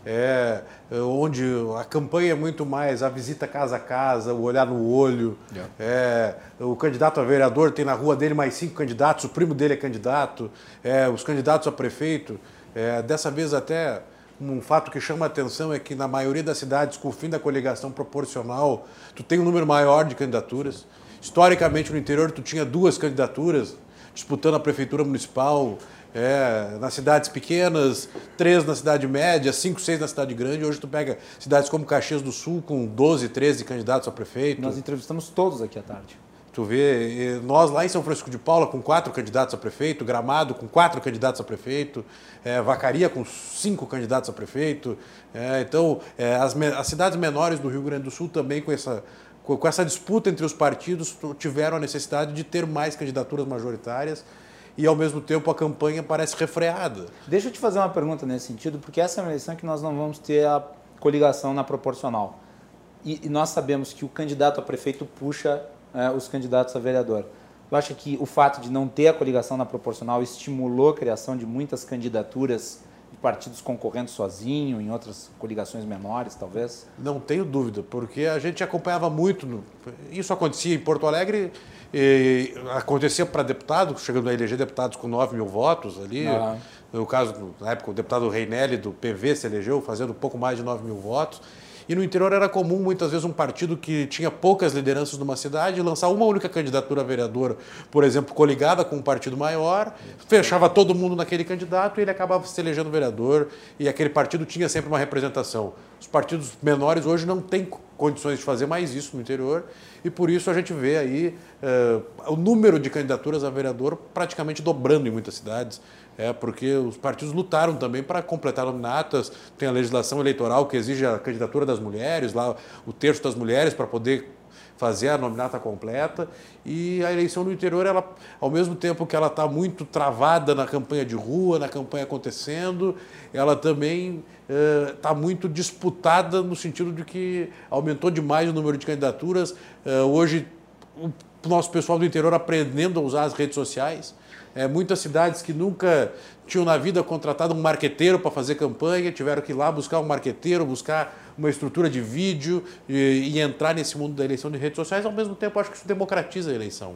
é, é, onde a campanha é muito mais a visita casa a casa, o olhar no olho. É, o candidato a vereador tem na rua dele mais cinco candidatos, o primo dele é candidato, é, os candidatos a prefeito. É, dessa vez até um fato que chama a atenção é que na maioria das cidades, com o fim da coligação proporcional, tu tem um número maior de candidaturas. Historicamente, no interior, tu tinha duas candidaturas disputando a prefeitura municipal, é, nas cidades pequenas, três na cidade média, cinco, seis na cidade grande. Hoje tu pega cidades como Caxias do Sul, com 12, 13 candidatos a prefeito. Nós entrevistamos todos aqui à tarde. Tu vê, eh, nós lá em São Francisco de Paula com quatro candidatos a prefeito, Gramado com quatro candidatos a prefeito, eh, Vacaria com cinco candidatos a prefeito. Eh, então, eh, as, as cidades menores do Rio Grande do Sul também com essa, com, com essa disputa entre os partidos tiveram a necessidade de ter mais candidaturas majoritárias e, ao mesmo tempo, a campanha parece refreada. Deixa eu te fazer uma pergunta nesse sentido, porque essa é uma eleição que nós não vamos ter a coligação na proporcional. E, e nós sabemos que o candidato a prefeito puxa eh, os candidatos a vereador. Tu acha que o fato de não ter a coligação na proporcional estimulou a criação de muitas candidaturas de partidos concorrendo sozinho, em outras coligações menores, talvez? Não tenho dúvida, porque a gente acompanhava muito. no- isso acontecia em Porto Alegre, e acontecia para deputado, chegando a eleger deputados com 9 mil votos ali. Ah. No caso, na época, o deputado Reinelli do PV se elegeu, fazendo pouco mais de 9 mil votos. E no interior era comum, muitas vezes, um partido que tinha poucas lideranças numa cidade lançar uma única candidatura a vereador, por exemplo, coligada com um partido maior, fechava todo mundo naquele candidato e ele acabava se elegendo vereador e aquele partido tinha sempre uma representação. Os partidos menores hoje não têm condições de fazer mais isso no interior e por isso a gente vê aí uh, o número de candidaturas a vereador praticamente dobrando em muitas cidades. É, porque os partidos lutaram também para completar nominatas, tem a legislação eleitoral que exige a candidatura das mulheres, lá o terço das mulheres para poder fazer a nominata completa. E a eleição no interior, ela, ao mesmo tempo que ela está muito travada na campanha de rua, na campanha acontecendo, ela também está eh, muito disputada no sentido de que aumentou demais o número de candidaturas. Eh, hoje, o nosso pessoal do interior aprendendo a usar as redes sociais. É, muitas cidades que nunca tinham na vida contratado um marqueteiro para fazer campanha, tiveram que ir lá buscar um marqueteiro, buscar uma estrutura de vídeo e, e, entrar nesse mundo da eleição de redes sociais. Ao mesmo tempo, acho que isso democratiza a eleição.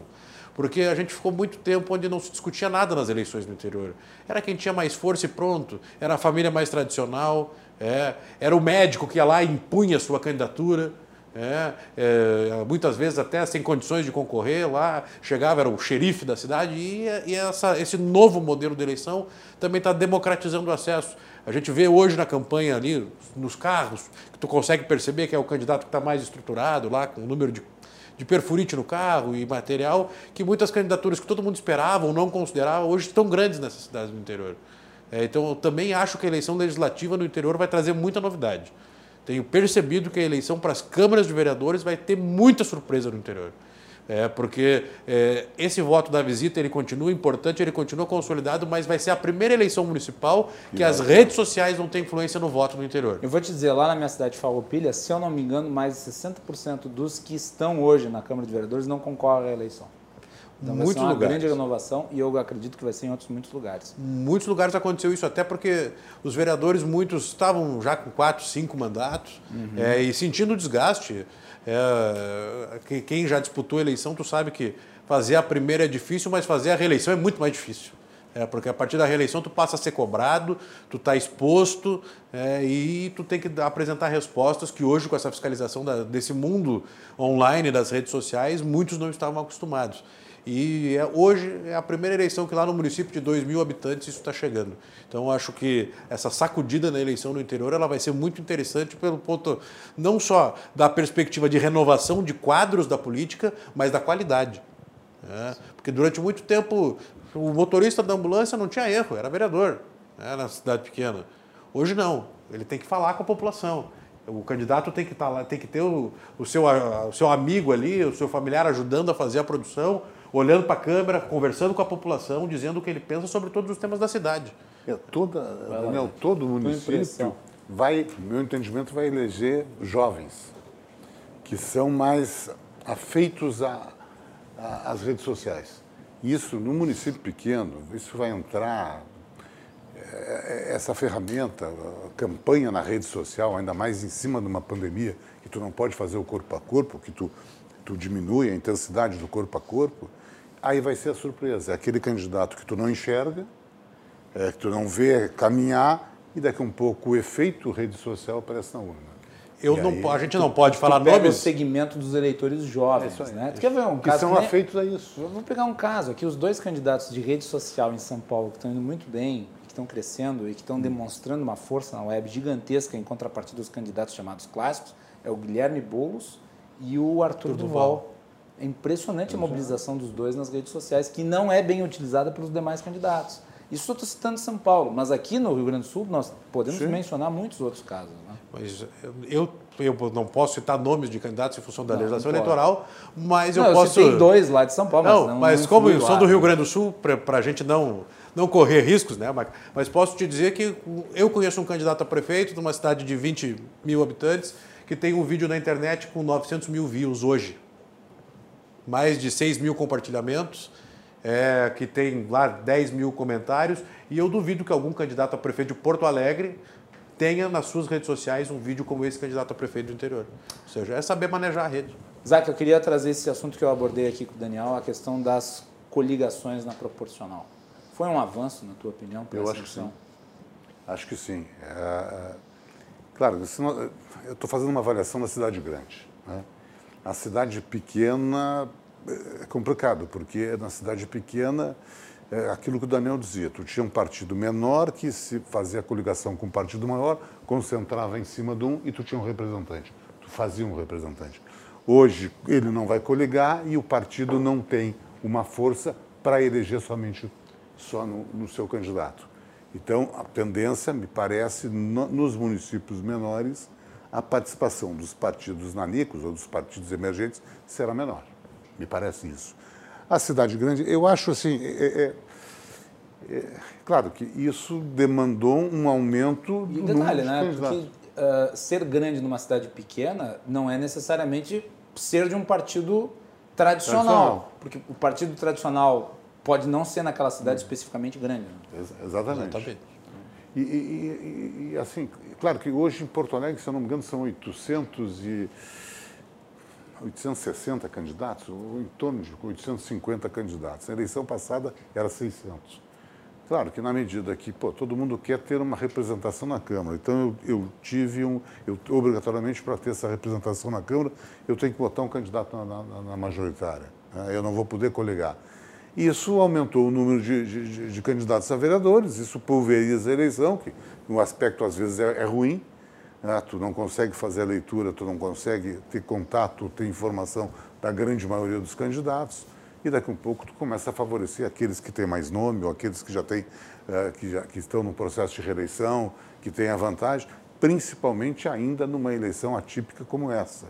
Porque a gente ficou muito tempo onde não se discutia nada nas eleições no interior. Era quem tinha mais força e pronto, era a família mais tradicional, é, era o médico que ia lá e impunha a sua candidatura. É, é, muitas vezes até sem condições de concorrer, lá chegava, era o xerife da cidade, e, e essa, esse novo modelo de eleição também está democratizando o acesso. A gente vê hoje na campanha ali, nos carros, que tu consegue perceber que é o candidato que está mais estruturado, lá com o número de, de perfurite no carro e material, que muitas candidaturas que todo mundo esperava ou não considerava, hoje estão grandes nessas cidades do interior. É, então, eu também acho que a eleição legislativa no interior vai trazer muita novidade tenho percebido que a eleição para as câmaras de vereadores vai ter muita surpresa no interior. É, porque é, esse voto da visita ele continua importante, ele continua consolidado, mas vai ser a primeira eleição municipal que as redes sociais vão ter influência no voto no interior. Eu vou te dizer, lá na minha cidade de Farroupilha, se eu não me engano, mais de 60% dos que estão hoje na Câmara de Vereadores não concorrem à eleição. Então muitos vai ser uma lugares. grande renovação e eu acredito que vai ser em outros muitos lugares. Muitos lugares aconteceu isso, até porque os vereadores, muitos estavam já com quatro, cinco mandatos uhum. é, e sentindo o desgaste. É, quem já disputou a eleição, tu sabe que fazer a primeira é difícil, mas fazer a reeleição é muito mais difícil. É, porque a partir da reeleição tu passa a ser cobrado, tu está exposto é, e tu tem que apresentar respostas que hoje com essa fiscalização da, desse mundo online, das redes sociais, muitos não estavam acostumados. E é, hoje é a primeira eleição que lá no município de 2 mil habitantes isso está chegando. Então acho que essa sacudida na eleição no interior ela vai ser muito interessante pelo ponto não só da perspectiva de renovação de quadros da política, mas da qualidade. É, porque durante muito tempo o motorista da ambulância não tinha erro, era vereador né, na cidade pequena. Hoje não, ele tem que falar com a população. O candidato tem que, estar tá lá, tem que ter o, o, seu, o seu amigo ali, o seu familiar ajudando a fazer a produção, olhando para a câmera, conversando com a população, dizendo o que ele pensa sobre todos os temas da cidade. É, toda, Daniel, todo município vai, meu entendimento, vai eleger jovens que são mais afeitos às redes sociais. Isso, no município pequeno, isso vai entrar, é, essa ferramenta, campanha na rede social, ainda mais em cima de uma pandemia, que tu não pode fazer o corpo a corpo, que tu, tu diminui a intensidade do corpo a corpo, aí vai ser a surpresa. É aquele candidato que tu não enxerga, é, que tu não vê caminhar, e daqui a um pouco o efeito rede social aparece na urna. Eu não, aí, a gente não pode falar nomes. o segmento dos eleitores jovens, é né? Tu quer ver um que caso são que afeitos a isso. Eu vou pegar um caso aqui, os dois candidatos de rede social em São Paulo que estão indo muito bem, que estão crescendo e que estão demonstrando uma força na web gigantesca em contrapartida dos candidatos chamados clássicos, é o Guilherme Boulos e o Arthur Duval. Duval. É impressionante a mobilização dos dois nas redes sociais, que não é bem utilizada pelos demais candidatos. Isso estou citando São Paulo, mas aqui no Rio Grande do Sul nós podemos Sim. mencionar muitos outros casos. Né? Mas eu, eu não posso citar nomes de candidatos em função da não, legislação não eleitoral, mas não, eu posso. Tem dois lá de São Paulo, não, mas, mas como eu sou do Rio Grande do Sul, para a gente não, não correr riscos, né? Mas, mas posso te dizer que eu conheço um candidato a prefeito de uma cidade de 20 mil habitantes que tem um vídeo na internet com 900 mil views hoje mais de 6 mil compartilhamentos, é, que tem lá 10 mil comentários, e eu duvido que algum candidato a prefeito de Porto Alegre tenha nas suas redes sociais um vídeo como esse candidato a prefeito do interior. Ou seja, é saber manejar a rede. Zac, eu queria trazer esse assunto que eu abordei aqui com o Daniel, a questão das coligações na proporcional. Foi um avanço, na tua opinião, para Eu acho que sim. Acho que sim. É, é claro, eu estou fazendo uma avaliação da cidade grande. Né? A cidade pequena é complicado, porque na cidade pequena, é aquilo que o Daniel dizia, tu tinha um partido menor que se fazia coligação com um partido maior, concentrava em cima de um e tu tinha um representante. Tu tu fazia um representante. Hoje ele não vai coligar e o partido não tem uma força para eleger somente só no, no, seu candidato. Então, a tendência, me parece, no, nos municípios menores, a participação dos partidos nanicos ou dos partidos emergentes será menor. Me parece isso. A cidade grande, eu acho assim, é, é, é, claro que isso demandou um aumento e do detalhe, né? Porque uh, ser grande numa cidade pequena não é necessariamente ser de um partido tradicional, tradicional. porque o partido tradicional pode não ser naquela cidade hum. especificamente grande. Né? Exatamente. Exatamente. E, e, e, assim, claro que hoje em Porto Alegre, se eu não me engano, são 800 e 860 candidatos, ou em torno de 850 candidatos. Na eleição passada era 600. Claro que na medida que pô, todo mundo quer ter uma representação na Câmara, então eu, eu tive um, eu obrigatoriamente para ter essa representação na Câmara, eu tenho que botar um candidato na, na, na majoritária. Né? Eu não vou poder coligar. Isso aumentou o número de, de, de, candidatos a vereadores, isso pulveriza a eleição, que no aspecto às vezes é, é ruim, né? tu não consegue fazer a leitura, tu não consegue ter contato, ter informação da grande maioria dos candidatos e daqui a um pouco tu começa a favorecer aqueles que têm mais nome ou aqueles que já têm, uh, que, já, que estão no processo de reeleição, que têm a vantagem, principalmente ainda numa eleição atípica como essa.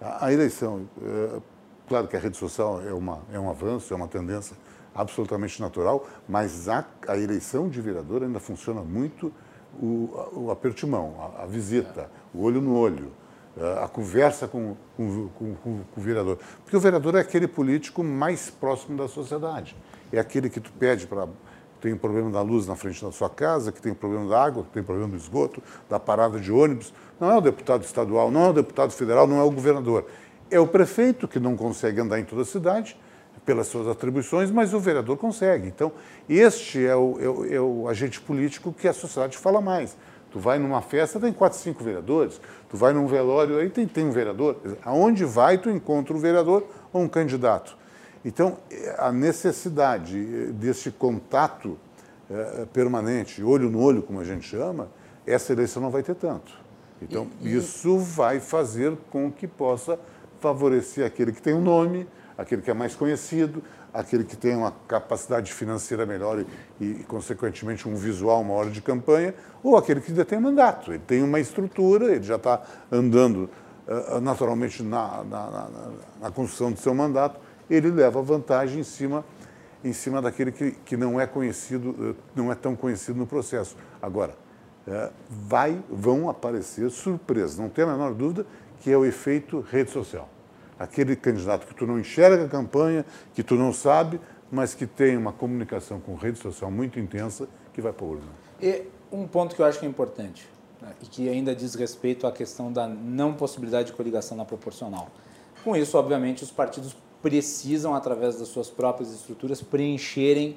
A, a eleição, uh, claro que a rede social é, uma, é um avanço, é uma tendência absolutamente natural, mas a, a eleição de vereador ainda funciona muito o, o aperto de mão, a, a visita, o olho no olho a conversa com, com, com, com, o vereador. Porque o vereador é aquele político mais próximo da sociedade. É aquele que tu pede para. Tem um problema da luz na frente da sua casa, que tem problema da água, que tem problema do esgoto, da parada de ônibus. Não é o deputado estadual, não é o deputado federal, não é o governador. É o prefeito que não consegue andar em toda a cidade pelas suas atribuições, mas o vereador consegue. Então, este é o, é o, é o agente político que a sociedade fala mais. Tu vai numa festa, tem quatro, cinco vereadores. Tu vai num velório, aí tem, tem um vereador. Aonde vai, tu encontra um vereador ou um candidato. Então, a necessidade desse contato é, permanente, olho no olho, como a gente chama, essa eleição não vai ter tanto. Então, e, e... isso vai fazer com que possa favorecer aquele que tem um nome, aquele que é mais conhecido, aquele que tem uma capacidade financeira melhor e, e, consequentemente, um visual maior de campanha, ou aquele que detém mandato. Ele tem uma estrutura, ele já está andando uh, naturalmente na, na, na, na, construção do seu mandato, ele leva vantagem em cima, em cima daquele que, que não é conhecido, uh, não é tão conhecido no processo. Agora, uh, vai, vão aparecer surpresas, não tem a menor dúvida que é o efeito rede social aquele candidato que tu não enxerga a campanha, que tu não sabe, mas que tem uma comunicação com rede social muito intensa, que vai para a urna. E um ponto que eu acho que é importante, né, e que ainda diz respeito à questão da não possibilidade de coligação na proporcional. Com isso, obviamente, os partidos precisam, através das suas próprias estruturas, preencherem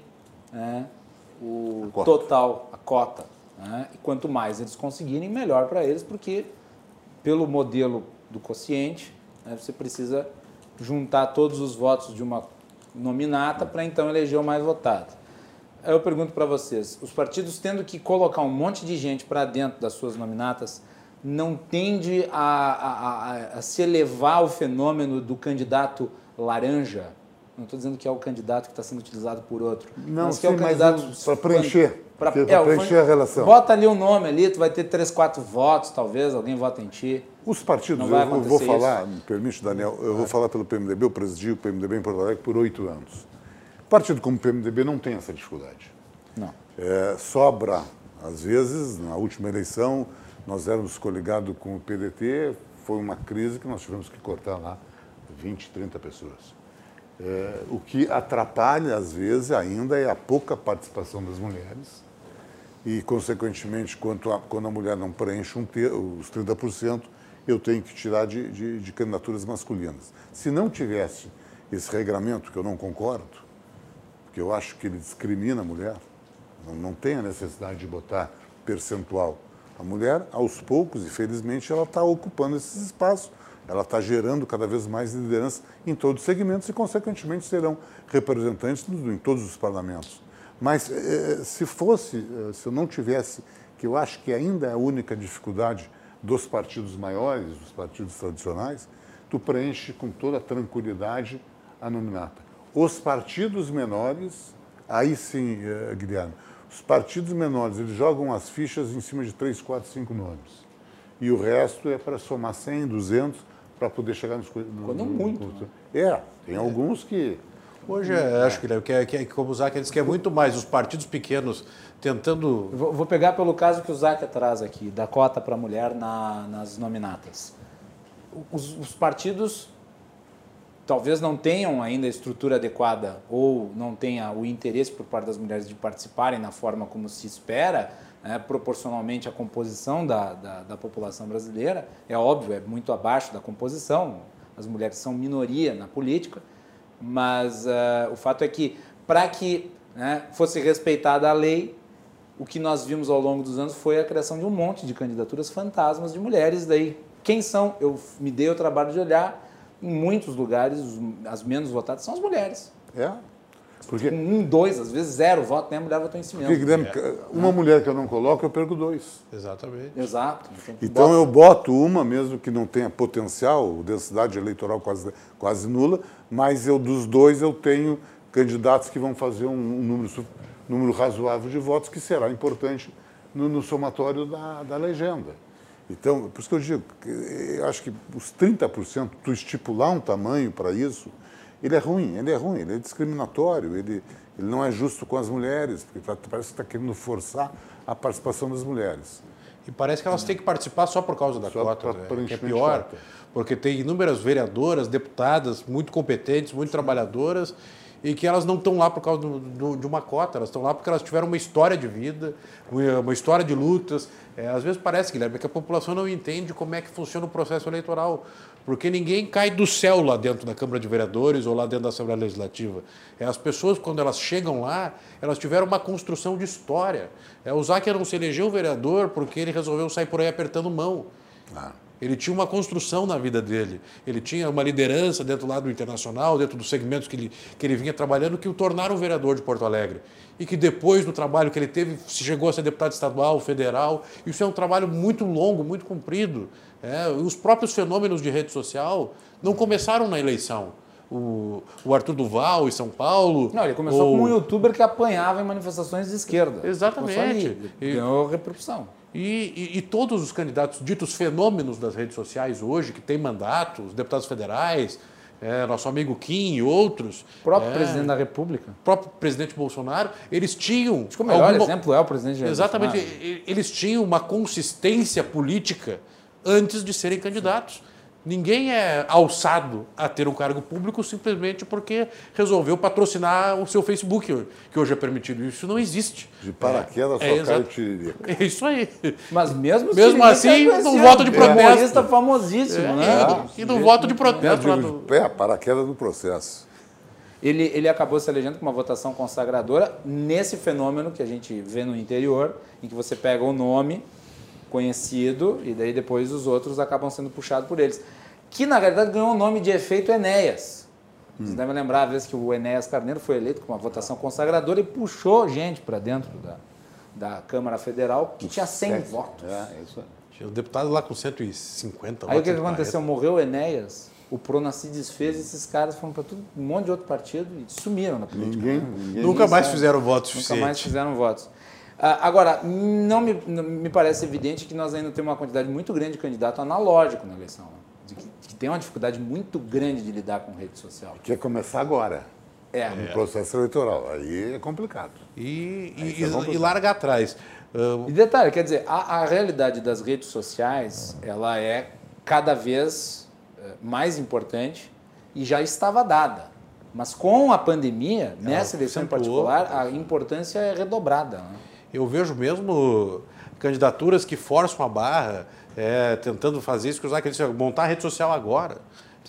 né, o a total, a cota. Né? E quanto mais eles conseguirem, melhor para eles, porque pelo modelo do quociente, né? Você precisa juntar todos os votos de uma nominata para então eleger o mais votado. Aí eu pergunto para vocês, os partidos tendo que colocar um monte de gente para dentro das suas nominatas, não tende a, a, a, a se elevar o fenômeno do candidato laranja? Não estou dizendo que é o candidato que está sendo utilizado por outro. Não, mas que sim, é o candidato. Para preencher. Para é, preencher a relação. Bota ali o um nome ali, tu vai ter três, quatro votos, talvez, alguém vota em ti. Os partidos, eu vou falar, isso. me permite, Daniel, eu vou falar pelo PMDB, eu presidi o PMDB em Porto Alegre por oito anos. Partido como o PMDB não tem essa dificuldade. Não. É, sobra, às vezes, na última eleição, nós éramos coligados com o PDT, foi uma crise que nós tivemos que cortar lá 20, 30 pessoas. É, o que atrapalha, às vezes, ainda é a pouca participação das mulheres e, consequentemente, quando a, quando a mulher não preenche um os 30%, eu tenho que tirar de, de, de, candidaturas masculinas. Se não tivesse esse regramento, que eu não concordo, porque eu acho que ele discrimina a mulher, não, não tem a necessidade de botar percentual. A mulher, aos poucos, e felizmente, ela está ocupando esses espaços, ela está gerando cada vez mais liderança em todos os segmentos e, consequentemente, serão representantes em todos os parlamentos. Mas eh, se fosse, eh, se eu não tivesse, que eu acho que ainda é a única dificuldade dos partidos maiores, dos partidos tradicionais, tu preenche com toda tranquilidade a nominata. Os partidos menores, aí sim, eh, Guilherme, os partidos menores, eles jogam as fichas em cima de 3, 4, 5 nomes. E o resto é para somar 100, 200, para poder chegar nos... No, Quando muito. No, é, tem alguns que... Hoje, é, acho que, que, que, como o Zac disse, que é muito mais os partidos pequenos tentando... Vou, vou pegar pelo caso que o Zac traz aqui, da cota para mulher na, nas nominatas. Os, os partidos talvez não tenham ainda a estrutura adequada ou não tenha o interesse por parte das mulheres de participarem na forma como se espera, né, proporcionalmente à composição da, da, da, população brasileira, é óbvio, é muito abaixo da composição, as mulheres são minoria na política, mas uh, o fato é que, para que né, fosse respeitada a lei, o que nós vimos ao longo dos anos foi a criação de um monte de candidaturas fantasmas de mulheres. Daí, quem são? Eu me dei o trabalho de olhar em muitos lugares, as menos votadas são as mulheres. É? Porque... Um, dois, às vezes zero voto, nem a mulher votou em si mesmo. Porque, é. uma mulher que eu não coloco, eu perco dois. Exatamente. Exato. Então bota. eu boto uma, mesmo que não tenha potencial, densidade eleitoral quase, quase nula, mas eu dos dois eu tenho candidatos que vão fazer um, um número, número razoável de votos, que será importante no, no somatório da, da legenda. Então, por isso que eu digo, eu acho que os 30%, tu estipular um tamanho para isso, ele é ruim, ele é ruim, ele é discriminatório, ele, ele não é justo com as mulheres, porque tá, parece que está querendo forçar a participação das mulheres. E parece que elas têm que participar só por causa da só cota, né? que é pior, porque tem inúmeras vereadoras, deputadas muito competentes, muito trabalhadoras, e que elas não estão lá por causa do, do, de uma cota, elas estão lá porque elas tiveram uma história de vida, uma história de lutas. É, às vezes parece, Guilherme, que a população não entende como é que funciona o processo eleitoral, porque ninguém cai do céu lá dentro da Câmara de Vereadores ou lá dentro da Assembleia Legislativa. É, as pessoas, quando elas chegam lá, elas tiveram uma construção de história. É, o Zacher não se elegeu vereador porque ele resolveu sair por aí apertando mão. Ah. Ele tinha uma construção na vida dele. Ele tinha uma liderança dentro do internacional, dentro dos segmentos que ele, que ele vinha trabalhando, que o tornaram vereador de Porto Alegre. E que depois do trabalho que ele teve, chegou a ser deputado estadual, federal. Isso é um trabalho muito longo, muito comprido. É, os próprios fenômenos de rede social não começaram na eleição. O, o, Arthur Duval em São Paulo. Não, ele começou ou... como um youtuber que apanhava em manifestações de esquerda. Exatamente. E ganhou repercussão. E, e, e, todos os candidatos ditos fenômenos das redes sociais hoje, que têm mandatos, deputados federais, é, nosso amigo Kim e outros. O próprio é, presidente da República. Próprio presidente Bolsonaro, eles tinham. Acho que o melhor alguma, exemplo é o presidente Exatamente. Bolsonaro. Eles tinham uma consistência política antes de serem candidatos. Ninguém é alçado a ter um cargo público simplesmente porque resolveu patrocinar o seu Facebook, que hoje é permitido. Isso não existe. De paraquedas é, só é, cai tiririca. É isso aí. Mas mesmo, mesmo assim, no voto de protesto. Humorista famosíssimo, é, né? E, no voto de protesto. É, paraquedas do processo. Ele, ele acabou se elegendo com uma votação consagradora nesse fenômeno que a gente vê no interior, em que você pega o nome conhecido e daí depois os outros acabam sendo puxados por eles. Que na verdade ganhou o nome de efeito Enéas. Vocês hum. devem lembrar a vez que o Enéas Carneiro foi eleito com uma votação consagradora e puxou gente para dentro da, da Câmara Federal que tinha 100 Sete. votos. É, isso. Tinha o deputado lá com 150 Aí o que, que aconteceu? Morreu o Enéas, o Prona se desfez e esses caras foram para um monte de outro partido e sumiram na política. Ninguém, ninguém Nunca mais fizeram votos Nunca mais fizeram votos. Ah, agora, não me, não me, parece evidente que nós ainda temos uma quantidade muito grande de candidato analógico na eleição. Né? De que, que, tem uma dificuldade muito grande de lidar com rede social. Quer começar agora. É. No processo eleitoral. Aí é complicado. E, e, é e larga atrás. Uh... E detalhe, quer dizer, a, a, realidade das redes sociais, ela é cada vez eh, mais importante e já estava dada. Mas com a pandemia, nessa eleição em particular, a importância é redobrada. Né? Eu vejo mesmo candidaturas que forçam a barra, é, tentando fazer isso, usar aquele montar a rede social agora.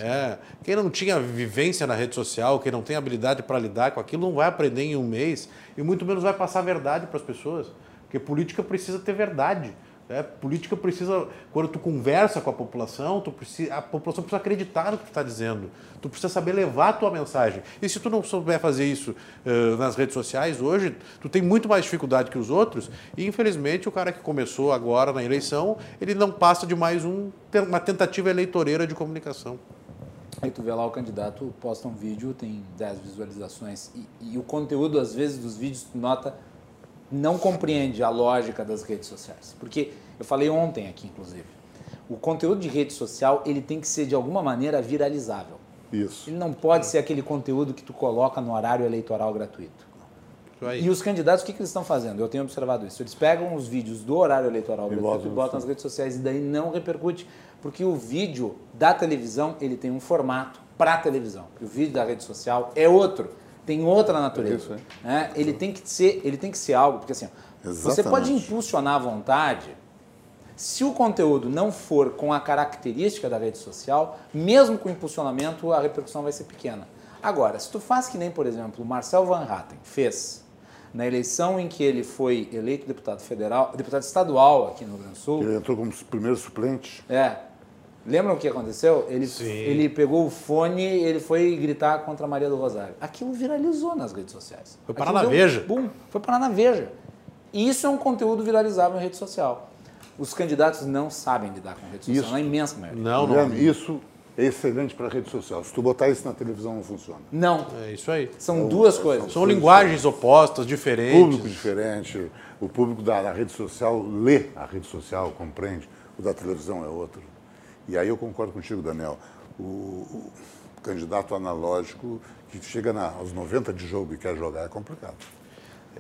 É, quem não tinha vivência na rede social, quem não tem habilidade para lidar com aquilo, não vai aprender em um mês e muito menos vai passar verdade para as pessoas. Porque política precisa ter verdade. É, política precisa, quando tu conversa com a população, tu precisa, a população precisa acreditar no que tu está dizendo. Tu precisa saber levar a tua mensagem. E se tu não souber fazer isso uh, nas redes sociais hoje, tu tem muito mais dificuldade que os outros. E infelizmente o cara que começou agora na eleição, ele não passa de mais um, uma tentativa eleitoreira de comunicação. Aí tu vê lá o candidato posta um vídeo, tem 10 visualizações e, e o conteúdo às vezes dos vídeos tu nota não compreende a lógica das redes sociais. Porque eu falei ontem aqui, inclusive, o conteúdo de rede social ele tem que ser de alguma maneira viralizável. Isso. Ele não pode ser aquele conteúdo que tu coloca no horário eleitoral gratuito. E os candidatos, o que, que eles estão fazendo? Eu tenho observado isso. Eles pegam os vídeos do horário eleitoral e gratuito botam, e botam nas redes sociais e daí não repercute, porque o vídeo da televisão ele tem um formato para televisão. E o vídeo da rede social é outro tem outra natureza. Isso, é. né? Ele tem que ser, ele tem que ser algo, porque assim, Exatamente. você pode impulsionar à vontade. Se o conteúdo não for com a característica da rede social, mesmo com impulsionamento, a repercussão vai ser pequena. Agora, se tu faz que nem, por exemplo, o Marcel Van Hatten fez na eleição em que ele foi eleito deputado federal, deputado estadual aqui no Rio Grande do Sul. Ele entrou como primeiro suplente. É, Lembram o que aconteceu? Ele, ele pegou o fone ele foi gritar contra a Maria do Rosário. Aquilo viralizou nas redes sociais. Foi parar na Veja. Bum, foi parar na Veja. E isso é um conteúdo viralizável em rede social. Os candidatos não sabem lidar com rede social, isso. na imensa maioria. Não, não. Isso é excelente para a rede social. Se tu botar isso na televisão, não funciona. Não. É isso aí. São duas coisas. São, são linguagens opostas, diferentes. Público diferente. O público da, da rede social lê a rede social, compreende. O da televisão é outro. E aí eu concordo contigo, Daniel. O, o candidato analógico que chega na, aos 90 de jogo e quer jogar é complicado.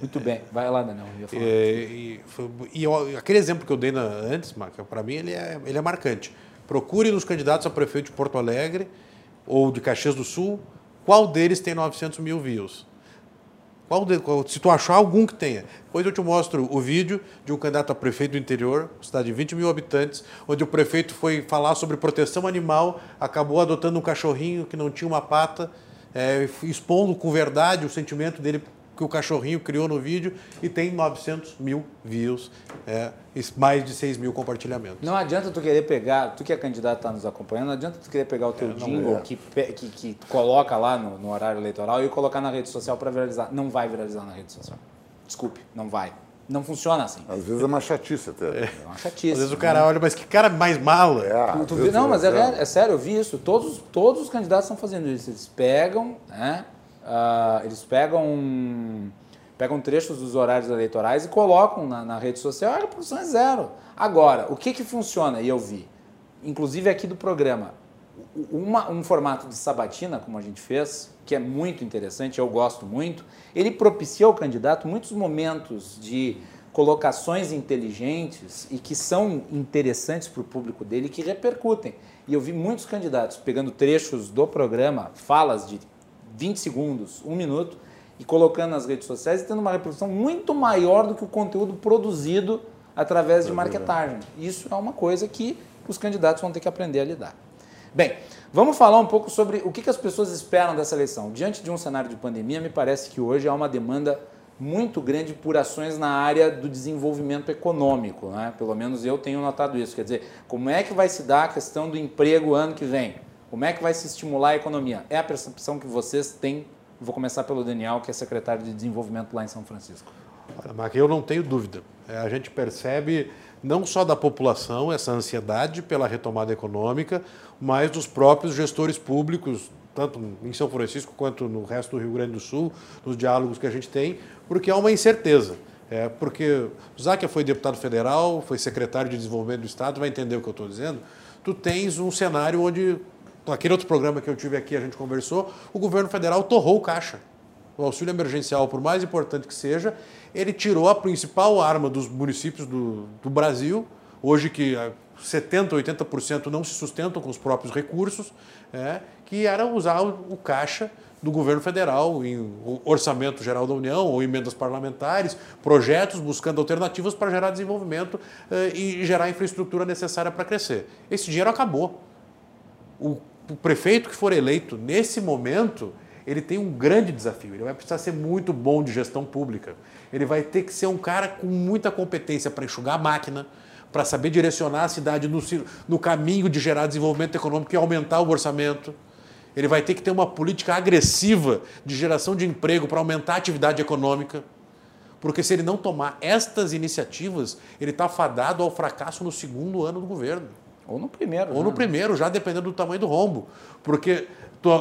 Muito bem, vai lá, Daniel. É, e, e, aquele exemplo que eu dei na, antes, para mim ele é, ele é marcante. Procure nos candidatos a prefeito de Porto Alegre ou de Caxias do Sul, qual deles tem 900 mil views. Qual, de, qual se tu achar algum que tenha. Depois eu te mostro o vídeo de um candidato a prefeito do interior, cidade de 20 mil habitantes, onde o prefeito foi falar sobre proteção animal, acabou adotando um cachorrinho que não tinha uma pata, é, expondo com verdade o sentimento dele que o cachorrinho criou no vídeo e tem 900 mil views, é, mais de 6 mil compartilhamentos. Não adianta tu querer pegar, tu que é candidato está nos acompanhando, não adianta tu querer pegar o teu é, jingle é. que, que, que coloca lá no, no, horário eleitoral e colocar na rede social para viralizar. Não vai viralizar na rede social. Desculpe, não vai. Não funciona assim. Às vezes é uma chatice até. É, é uma chatice. Às vezes o cara né? olha, mas que cara mais malo. É, tu, tu, não, mas é, é, é, sério, eu vi isso. Todos, todos os candidatos estão fazendo isso. Eles pegam, né? Uh, eles pegam, pegam trechos dos horários eleitorais e colocam na, na rede social, a reprodução é zero. Agora, o que, que funciona, e eu vi, inclusive aqui do programa, uma, um formato de sabatina, como a gente fez, que é muito interessante, eu gosto muito, ele propicia ao candidato muitos momentos de colocações inteligentes e que são interessantes para o público dele que repercutem. E eu vi muitos candidatos pegando trechos do programa, falas de 20 segundos, um minuto, e colocando nas redes sociais e tendo uma reprodução muito maior do que o conteúdo produzido através de marketagem. Isso é uma coisa que os candidatos vão ter que aprender a lidar. Bem, vamos falar um pouco sobre o que as pessoas esperam dessa eleição. Diante de um cenário de pandemia, me parece que hoje há uma demanda muito grande por ações na área do desenvolvimento econômico. Né? Pelo menos eu tenho notado isso. Quer dizer, como é que vai se dar a questão do emprego ano que vem? Como é que vai se estimular a economia? É a percepção que vocês têm. Vou começar pelo Daniel, que é secretário de Desenvolvimento lá em São Francisco. Marca, eu não tenho dúvida. É, a gente percebe não só da população essa ansiedade pela retomada econômica, mas dos próprios gestores públicos, tanto em São Francisco quanto no resto do Rio Grande do Sul, nos diálogos que a gente tem, porque há uma incerteza. É, porque Záquia foi deputado federal, foi secretário de Desenvolvimento do Estado, vai entender o que eu estou dizendo. Tu tens um cenário onde aquele outro programa que eu tive aqui, a gente conversou, o governo federal torrou o caixa. O auxílio emergencial, por mais importante que seja, ele tirou a principal arma dos municípios do, do Brasil, hoje que 70%, 80% não se sustentam com os próprios recursos, é, que era usar o, o caixa do governo federal em orçamento geral da União ou emendas parlamentares, projetos buscando alternativas para gerar desenvolvimento eh, e gerar a infraestrutura necessária para crescer. Esse dinheiro acabou. O o prefeito que for eleito nesse momento, ele tem um grande desafio. Ele vai precisar ser muito bom de gestão pública. Ele vai ter que ser um cara com muita competência para enxugar a máquina, para saber direcionar a cidade no, no caminho de gerar desenvolvimento econômico e aumentar o orçamento. Ele vai ter que ter uma política agressiva de geração de emprego para aumentar a atividade econômica. Porque se ele não tomar estas iniciativas, ele está fadado ao fracasso no segundo ano do governo. Ou no primeiro. Ou né? no primeiro, já dependendo do tamanho do rombo. Porque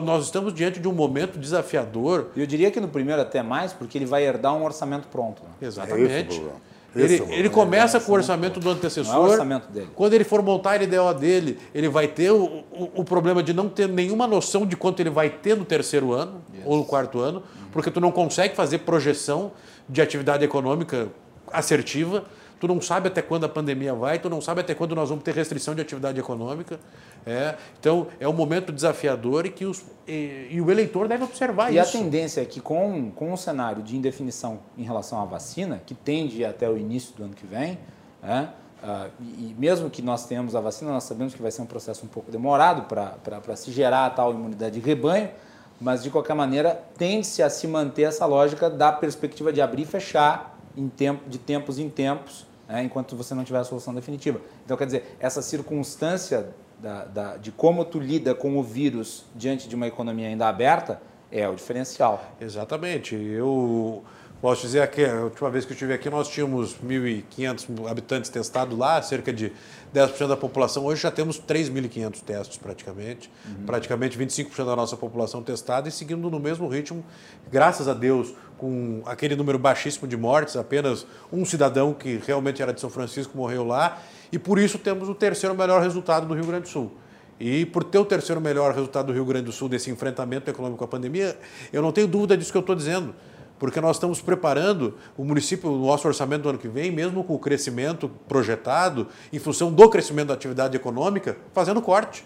nós estamos diante de um momento desafiador. Eu diria que no primeiro até mais, porque ele vai herdar um orçamento pronto. Né? Exatamente. É ele, ele começa com o orçamento do antecessor. Não é o orçamento dele. Quando ele for montar a LDO dele, ele vai ter o, o, o, problema de não ter nenhuma noção de quanto ele vai ter no terceiro ano yes. ou no quarto ano, porque tu não consegue fazer projeção de atividade econômica assertiva tu não sabe até quando a pandemia vai, tu não sabe até quando nós vamos ter restrição de atividade econômica. É, então, é um momento desafiador e que os, e, e o eleitor deve observar e isso. E a tendência é que, com, com um cenário de indefinição em relação à vacina, que tende até o início do ano que vem, é, uh, e, mesmo que nós tenhamos a vacina, nós sabemos que vai ser um processo um pouco demorado para se gerar a tal imunidade de rebanho, mas, de qualquer maneira, tende-se a se manter essa lógica da perspectiva de abrir e fechar em tempo, de tempos em tempos, né, enquanto você não tiver a solução definitiva. Então, quer dizer, essa circunstância da, da, de como tu lida com o vírus diante de uma economia ainda aberta é o diferencial. Exatamente. Eu posso dizer que a última vez que eu estive aqui nós tínhamos 1.500 habitantes testados lá, cerca de 10% da população. Hoje já temos 3.500 testes praticamente, uhum. praticamente 25% da nossa população testada e seguindo no mesmo ritmo, graças a Deus, com aquele número baixíssimo de mortes, apenas um cidadão que realmente era de São Francisco morreu lá, e por isso temos o terceiro melhor resultado do Rio Grande do Sul. E por ter o terceiro melhor resultado do Rio Grande do Sul desse enfrentamento econômico a pandemia, eu não tenho dúvida disso que eu estou dizendo porque nós estamos preparando o município, o nosso orçamento do ano que vem, mesmo com o crescimento projetado, em função do crescimento da atividade econômica, fazendo corte.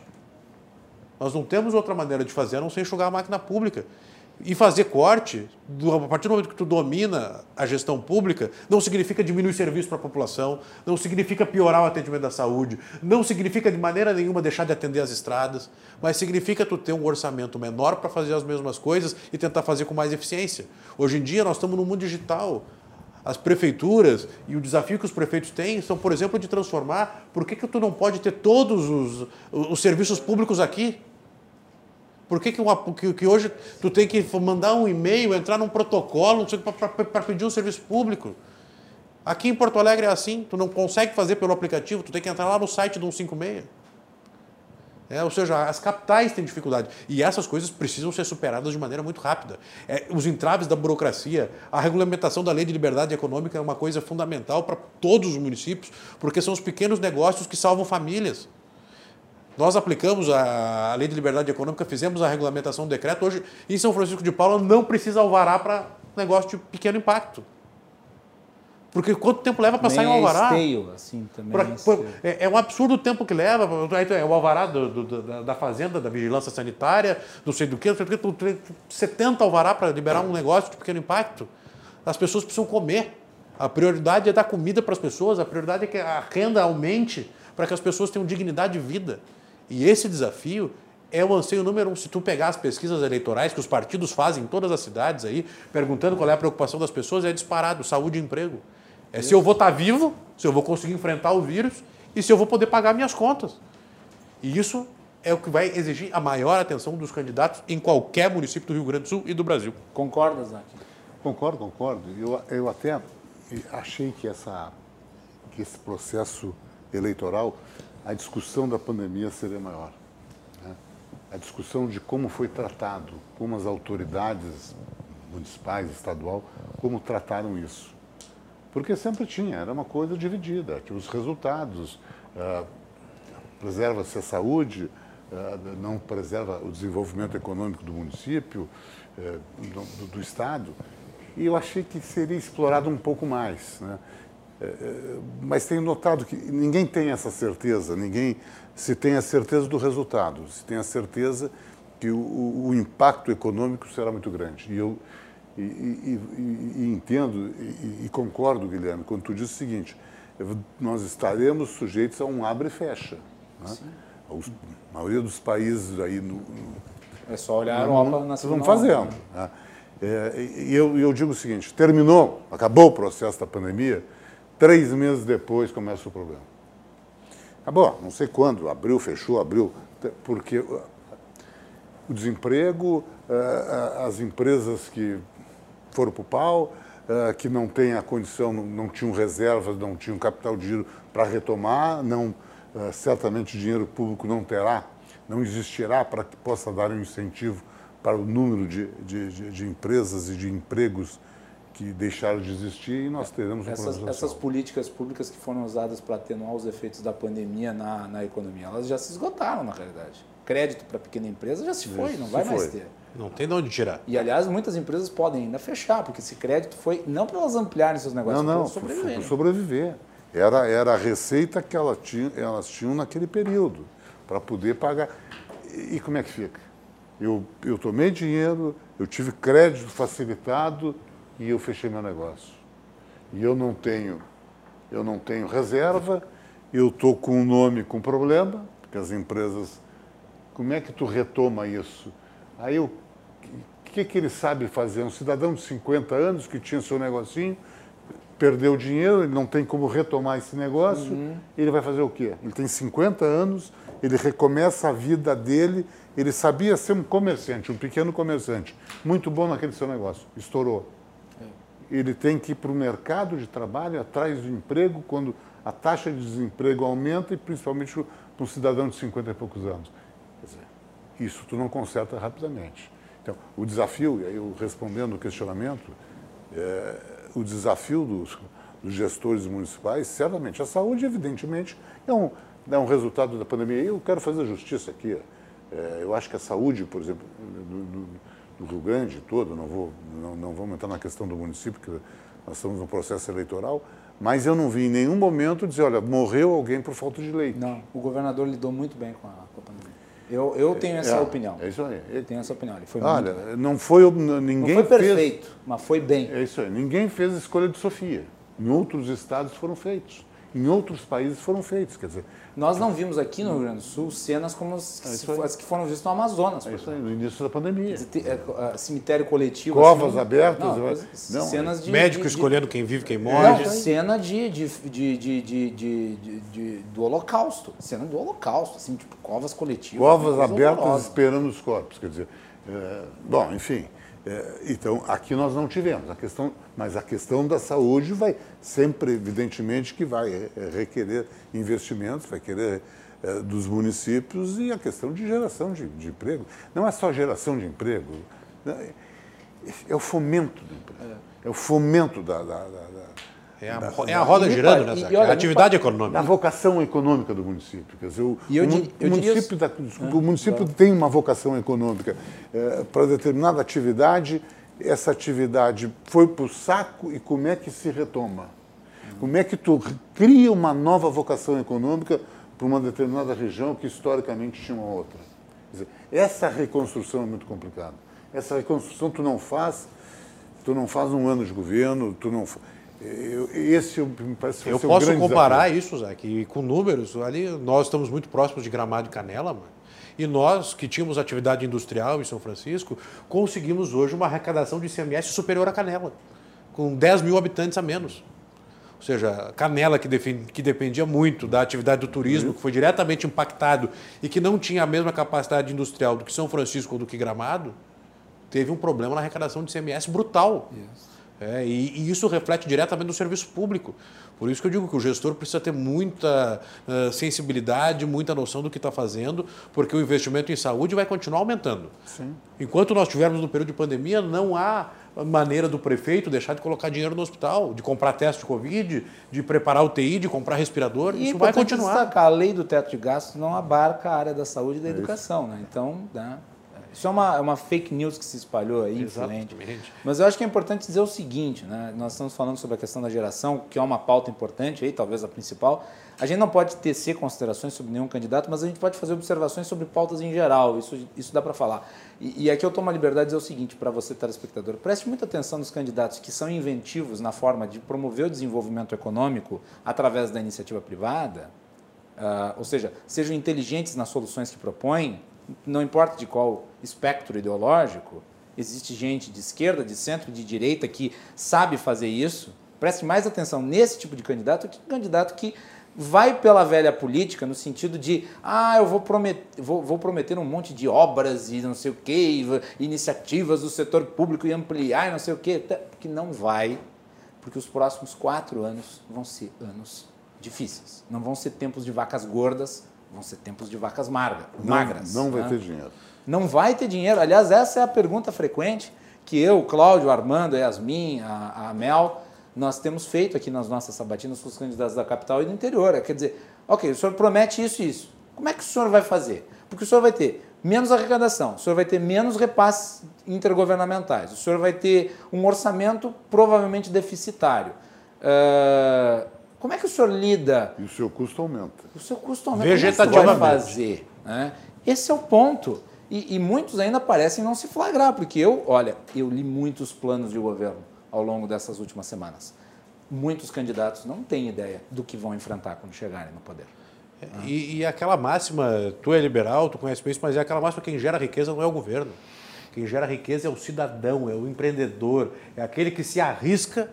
Nós não temos outra maneira de fazer a não ser enxugar a máquina pública. E fazer corte, a partir do momento que tu domina a gestão pública, não significa diminuir serviço para a população, não significa piorar o atendimento da saúde, não significa de maneira nenhuma deixar de atender as estradas, mas significa tu ter um orçamento menor para fazer as mesmas coisas e tentar fazer com mais eficiência. Hoje em dia nós estamos no mundo digital. As prefeituras e o desafio que os prefeitos têm são, por exemplo, de transformar. Por que, que tu não pode ter todos os, os serviços públicos aqui? Por que, que, uma, que, que, hoje tu tem que mandar um e-mail, entrar num protocolo para pedir um serviço público? Aqui em Porto Alegre é assim, tu não consegue fazer pelo aplicativo, tu tem que entrar lá no site do 156. É, ou seja, as capitais têm dificuldade. E essas coisas precisam ser superadas de maneira muito rápida. É, os entraves da burocracia, a regulamentação da lei de liberdade econômica é uma coisa fundamental para todos os municípios, porque são os pequenos negócios que salvam famílias. Nós aplicamos a, lei de liberdade econômica, fizemos a regulamentação do decreto. Hoje, em São Francisco de Paula, não precisa alvará para negócio de pequeno impacto. Porque quanto tempo leva para sair um alvará? Esteio, assim, também pra, é, é, um absurdo o tempo que leva. É o alvará do, do, da, da, fazenda, da vigilância sanitária, não sei do que, 70 alvará para liberar um negócio de pequeno impacto. As pessoas precisam comer. A prioridade é dar comida para as pessoas, a prioridade é que a renda aumente para que as pessoas tenham dignidade de vida. E esse desafio é o anseio número um. Se tu pegar as pesquisas eleitorais que os partidos fazem em todas as cidades aí, perguntando qual é a preocupação das pessoas, é disparado, saúde e emprego. É se eu vou estar vivo, se eu vou conseguir enfrentar o vírus e se eu vou poder pagar minhas contas. E isso é o que vai exigir a maior atenção dos candidatos em qualquer município do Rio Grande do Sul e do Brasil. Concorda, Zac? Concordo, concordo. Eu, eu até achei que, essa, que esse processo eleitoral a discussão da pandemia seria maior. Né? A discussão de como foi tratado, como as autoridades municipais, estadual, como trataram isso. Porque sempre tinha, era uma coisa dividida, tinha os resultados, uh, preserva-se a saúde, uh, não preserva o desenvolvimento econômico do município, uh, do, do, Estado. E eu achei que seria explorado um pouco mais. Né? É, é, mas tenho notado que ninguém tem essa certeza, ninguém se tem a certeza do resultado, se tem a certeza que o, o impacto econômico será muito grande. E eu e, e, e, entendo e, concordo, Guilherme, quando tu diz o seguinte, nós estaremos sujeitos a um abre e fecha. Né? A maioria dos países aí no, no é só olhar a Europa na Vamos fazendo. Né? É, e eu, eu digo o seguinte: terminou, acabou o processo da pandemia, Três meses depois começa o problema. Bom, não sei quando, abriu, fechou, abriu, porque o desemprego, as empresas que foram para o pau, que não têm a condição, não tinham reservas, não tinham capital de giro para retomar, não, certamente dinheiro público não terá, não existirá para que possa dar um incentivo para o número de, de, de empresas e de empregos que deixaram de existir e nós teremos um essas, essas políticas públicas que foram usadas para atenuar os efeitos da pandemia na, na economia, elas já se esgotaram na realidade. Crédito para pequena empresa já se foi, Isso, não vai mais ter. Não tem de onde tirar. E, aliás, muitas empresas podem ainda fechar, porque esse crédito foi não para elas ampliarem seus negócios, não, não, para sobreviver. Sobreviver. Era, era a receita que elas tinham, elas tinham naquele período, para poder pagar. E, e como é que fica? Eu, eu tomei dinheiro, eu tive crédito facilitado e eu fechei meu negócio. E eu não tenho, eu não tenho reserva, eu estou com um nome com problema, porque as empresas. Como é que tu retoma isso? Aí o que, que ele sabe fazer? Um cidadão de 50 anos que tinha seu negocinho, perdeu dinheiro, ele não tem como retomar esse negócio, uhum. ele vai fazer o quê? Ele tem 50 anos, ele recomeça a vida dele, ele sabia ser um comerciante, um pequeno comerciante, muito bom naquele seu negócio, estourou. Ele tem que ir para o mercado de trabalho, atrás do emprego, quando a taxa de desemprego aumenta e principalmente para um cidadão de 50 e poucos anos. Dizer, isso tu não conserta rapidamente. Então, o desafio, e aí eu respondendo o questionamento, é, o desafio dos, dos gestores municipais, certamente, a saúde, evidentemente, é um, é um resultado da pandemia. E eu quero fazer justiça aqui. É, eu acho que a saúde, por exemplo, do, do Rio Grande todo, não, vou, não, não vamos entrar na questão do município, porque nós estamos no processo eleitoral, mas eu não vi em nenhum momento dizer, olha, morreu alguém por falta de leite. Não, o governador lidou muito bem com a, com a pandemia. Eu, eu tenho essa é, opinião. É isso aí. Eu tenho essa opinião. Ele foi olha, muito... não foi ninguém não foi perfeito, fez... mas foi bem. É isso aí. Ninguém fez a escolha de Sofia. Em outros estados foram feitos. Em outros países foram feitos. Quer dizer, nós não vimos aqui no Rio Grande do Sul cenas como as, é as que foram vistas no Amazonas. É isso aí, no início da pandemia. É, é, cemitério coletivo. Covas assim, abertas. Não, não, cenas de. Médico de, escolhendo de, quem vive, quem morre. Não, cena de, de, de, de, de, de, do Holocausto. Cena do Holocausto, assim, tipo, covas coletivas. Covas abertas horrorosa. esperando os corpos. Quer dizer, é, bom, enfim. É, então, aqui nós não tivemos. A questão, mas a questão da saúde vai sempre, evidentemente, que vai é, requerer investimentos, vai querer é, dos municípios e a questão de geração de, de, emprego. Não é só geração de emprego, né, é o fomento do emprego, é, o fomento da, da, da é a, é a roda girando, né, Zé? É a atividade econômica. A vocação econômica do município. Quer dizer, o, eu, o, eu município, da, desculpa, o município tem uma vocação econômica. É, para determinada atividade, essa atividade foi para o saco e como é que se retoma? Como é que tu cria uma nova vocação econômica para uma determinada região que historicamente tinha uma outra? Dizer, essa reconstrução é muito complicada. Essa reconstrução tu não faz, tu não faz um ano de governo, tu não eu, esse me parece Eu posso comparar desafio. isso, Zé, que com números, ali nós estamos muito próximos de Gramado e Canela, mano. E nós, que tínhamos atividade industrial em São Francisco, conseguimos hoje uma arrecadação de ICMS superior à Canela, com 10 mil habitantes a menos. Ou seja, Canela, que, defend, que dependia muito da atividade do turismo, que foi diretamente impactado e que não tinha a mesma capacidade industrial do que São Francisco ou do que Gramado, teve um problema na arrecadação de ICMS brutal. Yes. É, e, e, isso reflete diretamente no serviço público. Por isso que eu digo que o gestor precisa ter muita uh, sensibilidade, muita noção do que está fazendo, porque o investimento em saúde vai continuar aumentando. Sim. Enquanto nós estivermos no período de pandemia, não há maneira do prefeito deixar de colocar dinheiro no hospital, de comprar teste de Covid, de preparar UTI, de comprar respirador. E isso vai continuar. Destacar, a lei do teto de gastos não abarca a área da saúde e da é educação. Né? Então, né? Isso é uma, é uma fake news que se espalhou aí, influente. Mas eu acho que é importante dizer o seguinte, né? Nós estamos falando sobre a questão da geração, que é uma pauta importante aí, talvez a principal. A gente não pode tecer considerações sobre nenhum candidato, mas a gente pode fazer observações sobre pautas em geral. Isso, isso dá para falar. E, e, aqui eu tomo a liberdade de dizer o seguinte para você, telespectador: preste muita atenção nos candidatos que são inventivos na forma de promover o desenvolvimento econômico através da iniciativa privada, uh, ou seja, sejam inteligentes nas soluções que propõem, não importa de qual espectro ideológico, existe gente de esquerda, de centro, de direita que sabe fazer isso. Preste mais atenção nesse tipo de candidato que candidato que vai pela velha política no sentido de, ah, eu vou prometer, vou, vou prometer um monte de obras e não sei o quê, iniciativas do setor público e ampliar e não sei o quê, que não vai, porque os próximos quatro anos vão ser anos difíceis. Não vão ser tempos de vacas gordas, vão ser tempos de vacas marga, magras. Não, não vai né? ter dinheiro. Não vai ter dinheiro. Aliás, essa é a pergunta frequente que eu, Cláudio, Armando, Yasmin, a, a Mel, nós temos feito aqui nas nossas sabatinas com os candidatos da capital e do interior. É, quer dizer, ok, o senhor promete isso e isso. Como é que o senhor vai fazer? Porque o senhor vai ter menos arrecadação, o senhor vai ter menos repasses intergovernamentais, o senhor vai ter um orçamento provavelmente deficitário. Uh, como é que o senhor lida? E o seu custo aumenta. O seu custo aumenta. Vegetativamente. Como é que vai fazer? Né? Esse é o ponto. E, e muitos ainda parecem não se flagrar, porque eu, olha, eu li muitos planos de governo ao longo dessas últimas semanas. Muitos candidatos não têm ideia do que vão enfrentar quando chegarem no poder. É, e, e, aquela máxima, tu é liberal, tu conhece isso, mas é aquela máxima quem gera riqueza não é o governo. Quem gera riqueza é o cidadão, é o empreendedor, é aquele que se arrisca,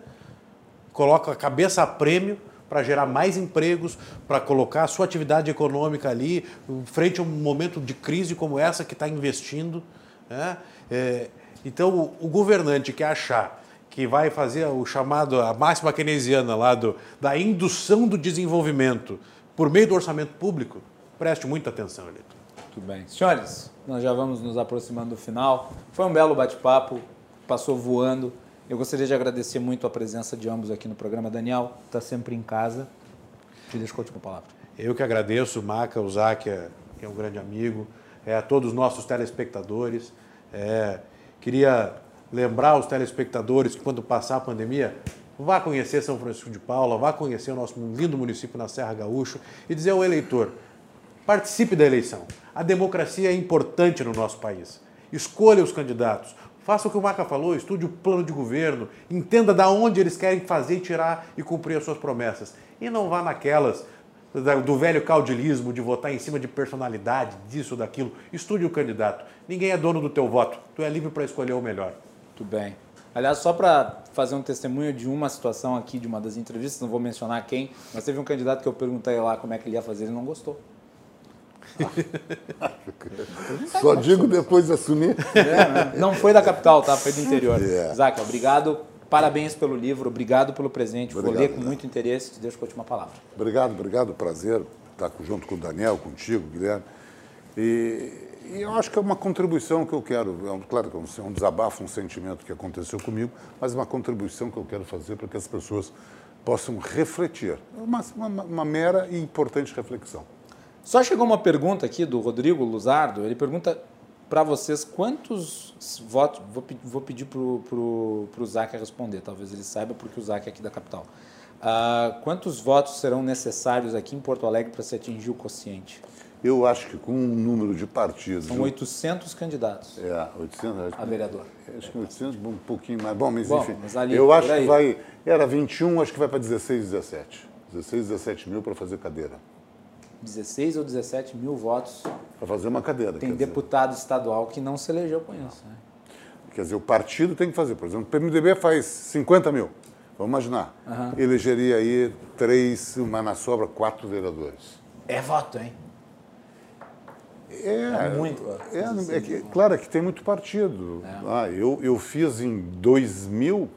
coloca a cabeça a prêmio para gerar mais empregos, para colocar a sua atividade econômica ali, frente a um momento de crise como essa que está investindo. Né? É, então, o, governante que achar que vai fazer o chamado, a máxima keynesiana lá do, da indução do desenvolvimento por meio do orçamento público, preste muita atenção, Elito. Muito bem. Senhores, nós já vamos nos aproximando do final. Foi um belo bate-papo, passou voando. Eu gostaria de agradecer muito a presença de ambos aqui no programa. Daniel, está sempre em casa. Te deixo a última palavra. Eu que agradeço, Maca, o Zac, que é um grande amigo, é, a todos os nossos telespectadores. É, queria lembrar os telespectadores que quando passar a pandemia, vá conhecer São Francisco de Paula, vá conhecer o nosso lindo município na Serra Gaúcho e dizer ao eleitor: participe da eleição. A democracia é importante no nosso país. Escolha os candidatos. Faça o que o Maca falou, estude o plano de governo, entenda da onde eles querem fazer, tirar e cumprir as suas promessas. E não vá naquelas do velho caudilismo de votar em cima de personalidade, disso, daquilo. Estude o candidato. Ninguém é dono do teu voto. Tu é livre para escolher o melhor. Muito bem. Aliás, só para fazer um testemunho de uma situação aqui, de uma das entrevistas, não vou mencionar quem, mas teve um candidato que eu perguntei lá como é que ele ia fazer, ele não gostou. Só digo depois de assumir. É? Não foi da capital, tá? Foi do interior. Yeah. É. Zac, obrigado. Parabéns pelo livro, obrigado pelo presente. Obrigado, Vou ler com né? muito interesse. Te deixo com a última palavra. Obrigado, obrigado. Prazer estar junto com o Daniel, contigo, Guilherme. E, e eu acho que é uma contribuição que eu quero. É um, claro que é um desabafo, um sentimento que aconteceu comigo, mas uma contribuição que eu quero fazer para que as pessoas possam refletir. É uma, uma, uma mera e importante reflexão. Só chegou uma pergunta aqui do Rodrigo Luzardo. Ele pergunta para vocês quantos votos. Vou, vou pedir para o Zac responder, talvez ele saiba, porque o Zac é aqui da capital. Uh, quantos votos serão necessários aqui em Porto Alegre para se atingir o quociente? Eu acho que com um número de partidos. São 800 candidatos. É, 800. A vereador. Acho que 800, um pouquinho mais. Bom, mas Bom, enfim. Mas ali, eu acho que vai. Era 21, acho que vai para 16, 17. 16, 17 mil para fazer cadeira. 16 ou 17 mil votos. Para fazer uma cadeira. Tem deputado dizer. estadual que não se elegeu com isso. Né? Quer dizer, o partido tem que fazer. Por exemplo, o PMDB faz 50 mil. Vamos imaginar. Uhum. Elegeria aí três, uma na sobra, quatro vereadores. É voto, hein? É, é muito. É, é que, claro que tem muito partido. É. Ah, eu, eu fiz em 2000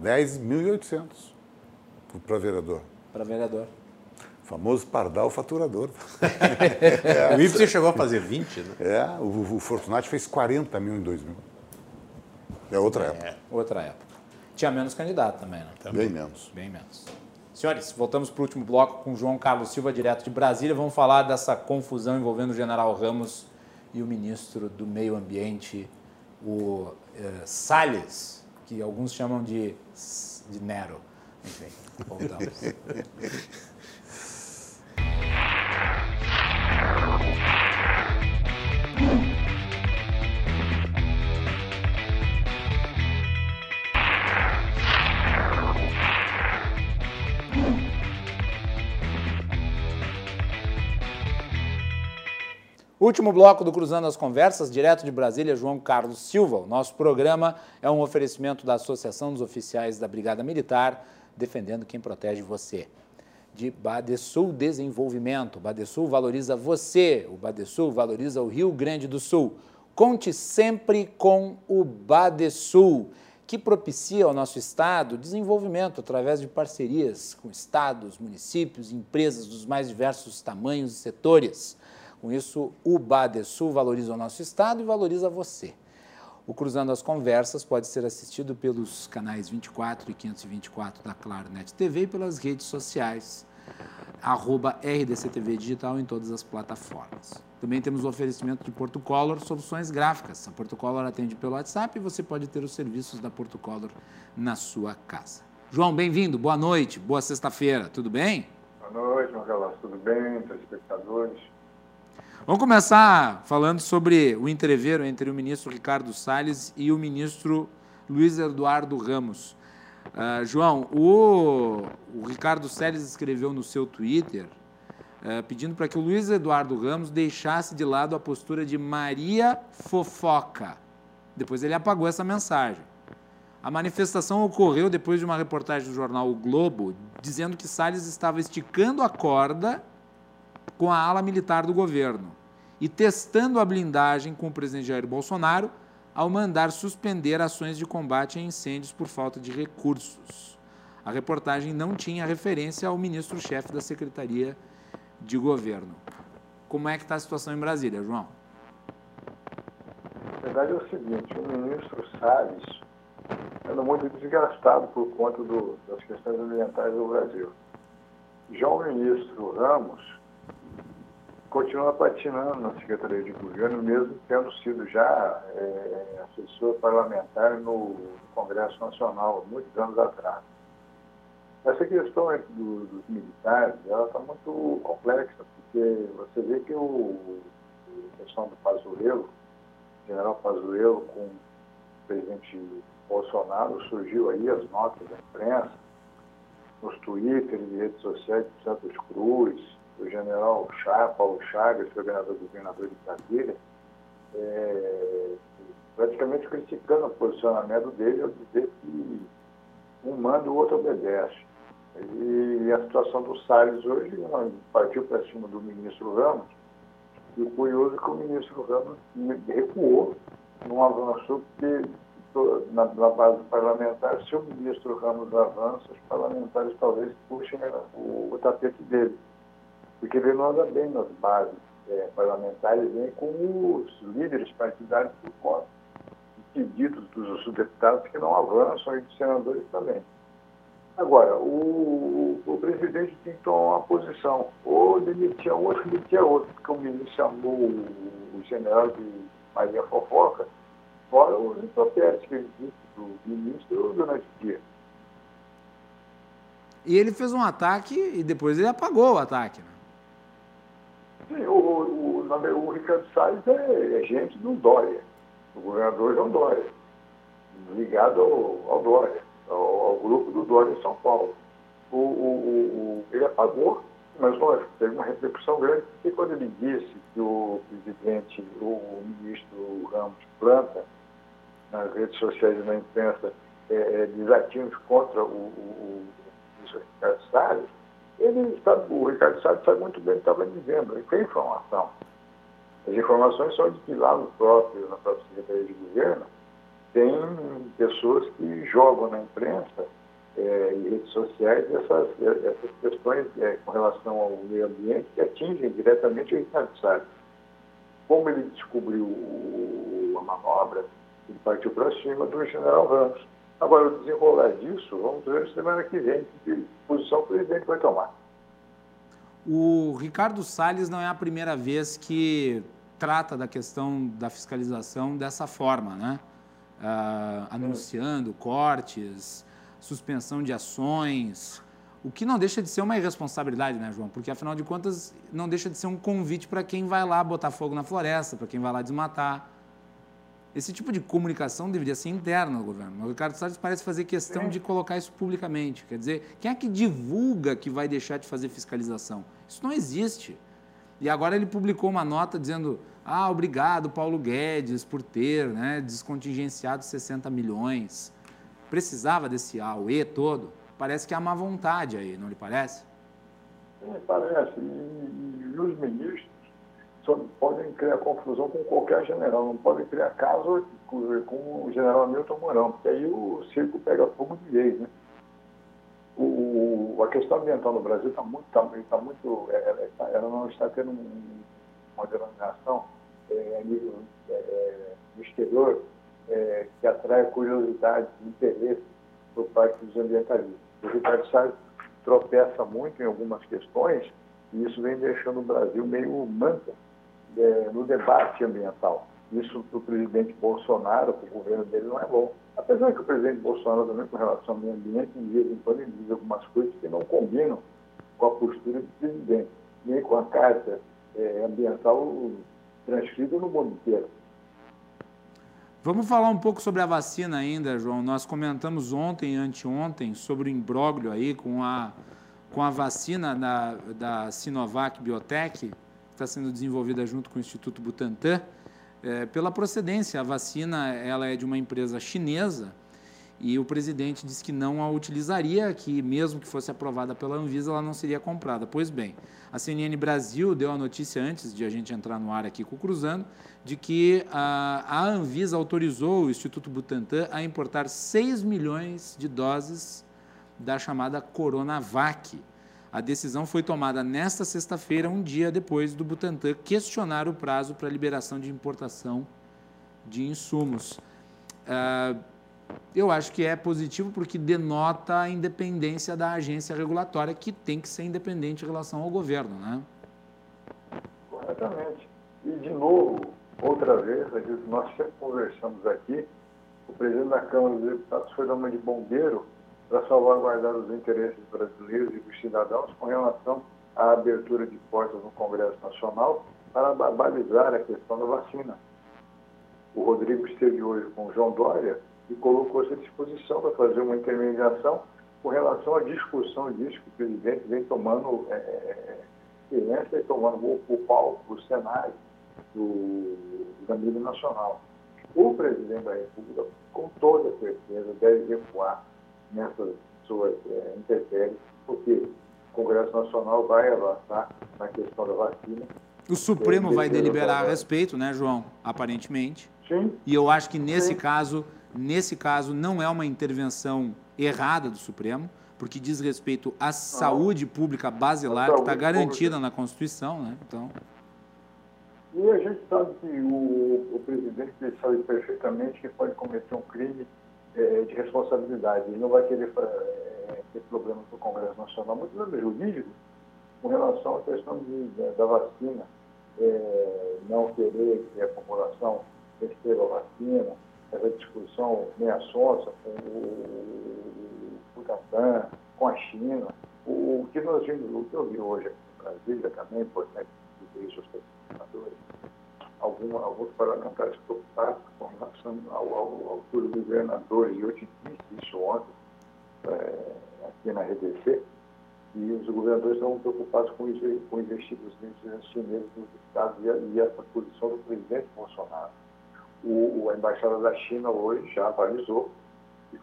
10.800 para vereador. Para vereador famoso pardal faturador. é, o Ibsen chegou a fazer 20, né? É, o, o Fortunati fez 40 mil em 2000. É outra é, época. Outra época. Tinha menos candidato também, né? Bem menos. Bem menos. Senhores, voltamos para o último bloco com João Carlos Silva, direto de Brasília. Vamos falar dessa confusão envolvendo o general Ramos e o ministro do Meio Ambiente, o eh, Salles, que alguns chamam de, de Nero. Enfim, voltamos. Último bloco do Cruzando as Conversas, direto de Brasília, João Carlos Silva. O nosso programa é um oferecimento da Associação dos Oficiais da Brigada Militar, defendendo quem protege você. De Badesul Desenvolvimento. Badesul valoriza você, o Badesul valoriza o Rio Grande do Sul. Conte sempre com o Badesul, que propicia ao nosso Estado desenvolvimento através de parcerias com estados, municípios, empresas dos mais diversos tamanhos e setores. Com isso, o Badesul valoriza o nosso Estado e valoriza você. O Cruzando as Conversas pode ser assistido pelos canais 24 e 524 da Claro Net TV e pelas redes sociais arroba RDCTV Digital em todas as plataformas. Também temos o oferecimento de Porto Color Soluções Gráficas. A Porto Color atende pelo WhatsApp e você pode ter os serviços da Porto Color na sua casa. João, bem-vindo, boa noite, boa sexta-feira, tudo bem? Boa noite, Marcelo, tudo bem, telespectadores? Vamos começar falando sobre o entreveiro entre o ministro Ricardo Salles e o ministro Luiz Eduardo Ramos. Uh, João, o, o, Ricardo Seles escreveu no seu Twitter uh, pedindo para que o Luiz Eduardo Ramos deixasse de lado a postura de Maria Fofoca. Depois ele apagou essa mensagem. A manifestação ocorreu depois de uma reportagem do jornal O Globo dizendo que Salles estava esticando a corda com a ala militar do governo e testando a blindagem com o presidente Jair Bolsonaro ao mandar suspender ações de combate a incêndios por falta de recursos. A reportagem não tinha referência ao ministro-chefe da Secretaria de Governo. Como é que está a situação em Brasília, João? A verdade é o seguinte, o ministro Salles anda muito desgastado por conta do, das questões ambientais do Brasil. Já o ministro Ramos continua patinando na Secretaria de Governo, mesmo tendo sido já é, assessor parlamentar no Congresso Nacional, muitos anos atrás. Essa questão do, dos militares, ela está muito complexa, porque você vê que o, a questão do Pazuello, general Pazuello com o presidente Bolsonaro, surgiu aí as notas da imprensa, nos Twitter redes sociais de Santos Cruz, o general Chá, Paulo Chagas, governador governador de Brasília, é, praticamente criticando o posicionamento dele ao dizer que um manda o outro obedece. E a situação do Salles hoje partiu para cima do ministro Ramos, e curioso é que o ministro Ramos recuou, não avançou, porque na, na base parlamentar, se o ministro Ramos avança, os parlamentares talvez puxem o, o tapete dele porque anda bem nas bases é, parlamentares, nem com os líderes partidários por conta pedidos dos deputados que não avançam e dos senadores também. Agora, o, o presidente tem que tomar uma posição, ou demitia um, ou demitia outro, porque o ministro chamou o, general de Maria Fofoca, fora os impropérios que ele disse do ministro durante o dia. E ele fez um ataque e depois ele apagou o ataque, né? Sim, o, o, o, Ricardo Salles é, é, gente do Dória, o governador João Dória, ligado ao, ao Dória, ao, ao, grupo do Dória em São Paulo. O, o, ele apagou, mas lógico, teve uma repercussão grande, porque quando ele disse que o presidente, o ministro Ramos planta nas redes sociais e na imprensa é, é, contra o, o, o Ricardo Salles, ele sabe, o Ricardo sabe, sabe muito bem o que estava dizendo, ele tem informação. As informações são de que lá no próprio, na própria Secretaria de Governo, tem pessoas que jogam na imprensa é, e redes sociais essas, essas questões é, com relação ao meio ambiente que atingem diretamente o Ricardo Salles. Como ele descobriu a manobra, ele partiu para cima do general Ramos. Agora, o desenrolar disso, vamos ver semana que vem que posição o presidente vai tomar. O Ricardo Salles não é a primeira vez que trata da questão da fiscalização dessa forma, né? Uh, anunciando cortes, suspensão de ações, o que não deixa de ser uma irresponsabilidade, né, João? Porque, afinal de contas, não deixa de ser um convite para quem vai lá botar fogo na floresta, para quem vai lá desmatar. Esse tipo de comunicação deveria ser interna ao governo. O Ricardo Salles parece fazer questão é. de colocar isso publicamente. Quer dizer, quem é que divulga que vai deixar de fazer fiscalização? Isso não existe. E agora ele publicou uma nota dizendo: ah, obrigado, Paulo Guedes, por ter né, descontingenciado 60 milhões. Precisava desse AUE todo? Parece que há má vontade aí, não lhe parece? Sim, parece. E, e os ministros só podem criar confusão com qualquer general, não podem criar caso com, o general Hamilton Mourão, porque aí o circo pega fogo de vez, né? O, a questão ambiental no Brasil está muito, tá, tá muito ela, é, é, ela, não está tendo uma denominação é, nível, é, exterior é, que atrai curiosidade e interesse por parte dos ambientalistas. O Ricardo tropeça muito em algumas questões e isso vem deixando o Brasil meio manta é, no debate ambiental. Isso para o presidente Bolsonaro, para o governo dele, não é bom. Apesar que o presidente Bolsonaro também, com relação ao meio ambiente, em quando ele diz algumas coisas que não combinam com a postura do presidente, nem com a carta é, ambiental transcrita no mundo inteiro. Vamos falar um pouco sobre a vacina ainda, João. Nós comentamos ontem e anteontem sobre o imbróglio aí com a, com a vacina da, da Sinovac Biotech, está sendo desenvolvida junto com o Instituto Butantan. É, pela procedência, a vacina ela é de uma empresa chinesa e o presidente disse que não a utilizaria, que mesmo que fosse aprovada pela Anvisa, ela não seria comprada. Pois bem, a CNN Brasil deu a notícia antes de a gente entrar no ar aqui com o Cruzando, de que a, a Anvisa autorizou o Instituto Butantan a importar 6 milhões de doses da chamada Coronavac. A decisão foi tomada nesta sexta-feira, um dia depois do Butantan questionar o prazo para liberação de importação de insumos. Uh, eu acho que é positivo porque denota a independência da agência regulatória, que tem que ser independente em relação ao governo, né? Corretamente. E, de novo, outra vez, nós sempre conversamos aqui, o presidente da Câmara dos Deputados foi dar uma de bombeiro para salvaguardar os interesses brasileiros e dos cidadãos com relação à abertura de portas no Congresso Nacional para balizar a questão da vacina. O Rodrigo esteve hoje com o João Dória e colocou-se à disposição para fazer uma intermediação com relação à discussão disso que o presidente vem tomando é, é, é e tomando o, palco, o cenário do, da nacional. O presidente da República, com toda certeza, deve recuar nessas suas é, porque o Congresso Nacional vai avançar na questão da vacina. O Supremo vai deliberar a respeito, né, João? Aparentemente. Sim. E eu acho que nesse Sim. caso Nesse caso, não é uma intervenção errada do Supremo, porque diz respeito à não. saúde pública basilar, que está garantida pública. na Constituição. Né? Então... E a gente sabe que o, o presidente sabe perfeitamente que pode cometer um crime de responsabilidade. Ele não vai querer é, ter problemas no Congresso Nacional, muito menos jurídico, com relação à questão de, da vacina, é, não querer que a população receba a vacina, essa discussão meia sonsa com o Butantan, com a China. O, que nós vimos, o que eu vi hoje aqui no Brasília também, é importante isso aos pesquisadores, alguma, alguns parlamentares preocupados com relação ao, ao, ao dos governadores, e eu te disse isso ontem, é, aqui na RDC, e os governadores estão preocupados com, com investidos chineses nos estados e, e essa posição do presidente Bolsonaro. O, a Embaixada da China hoje já avalizou e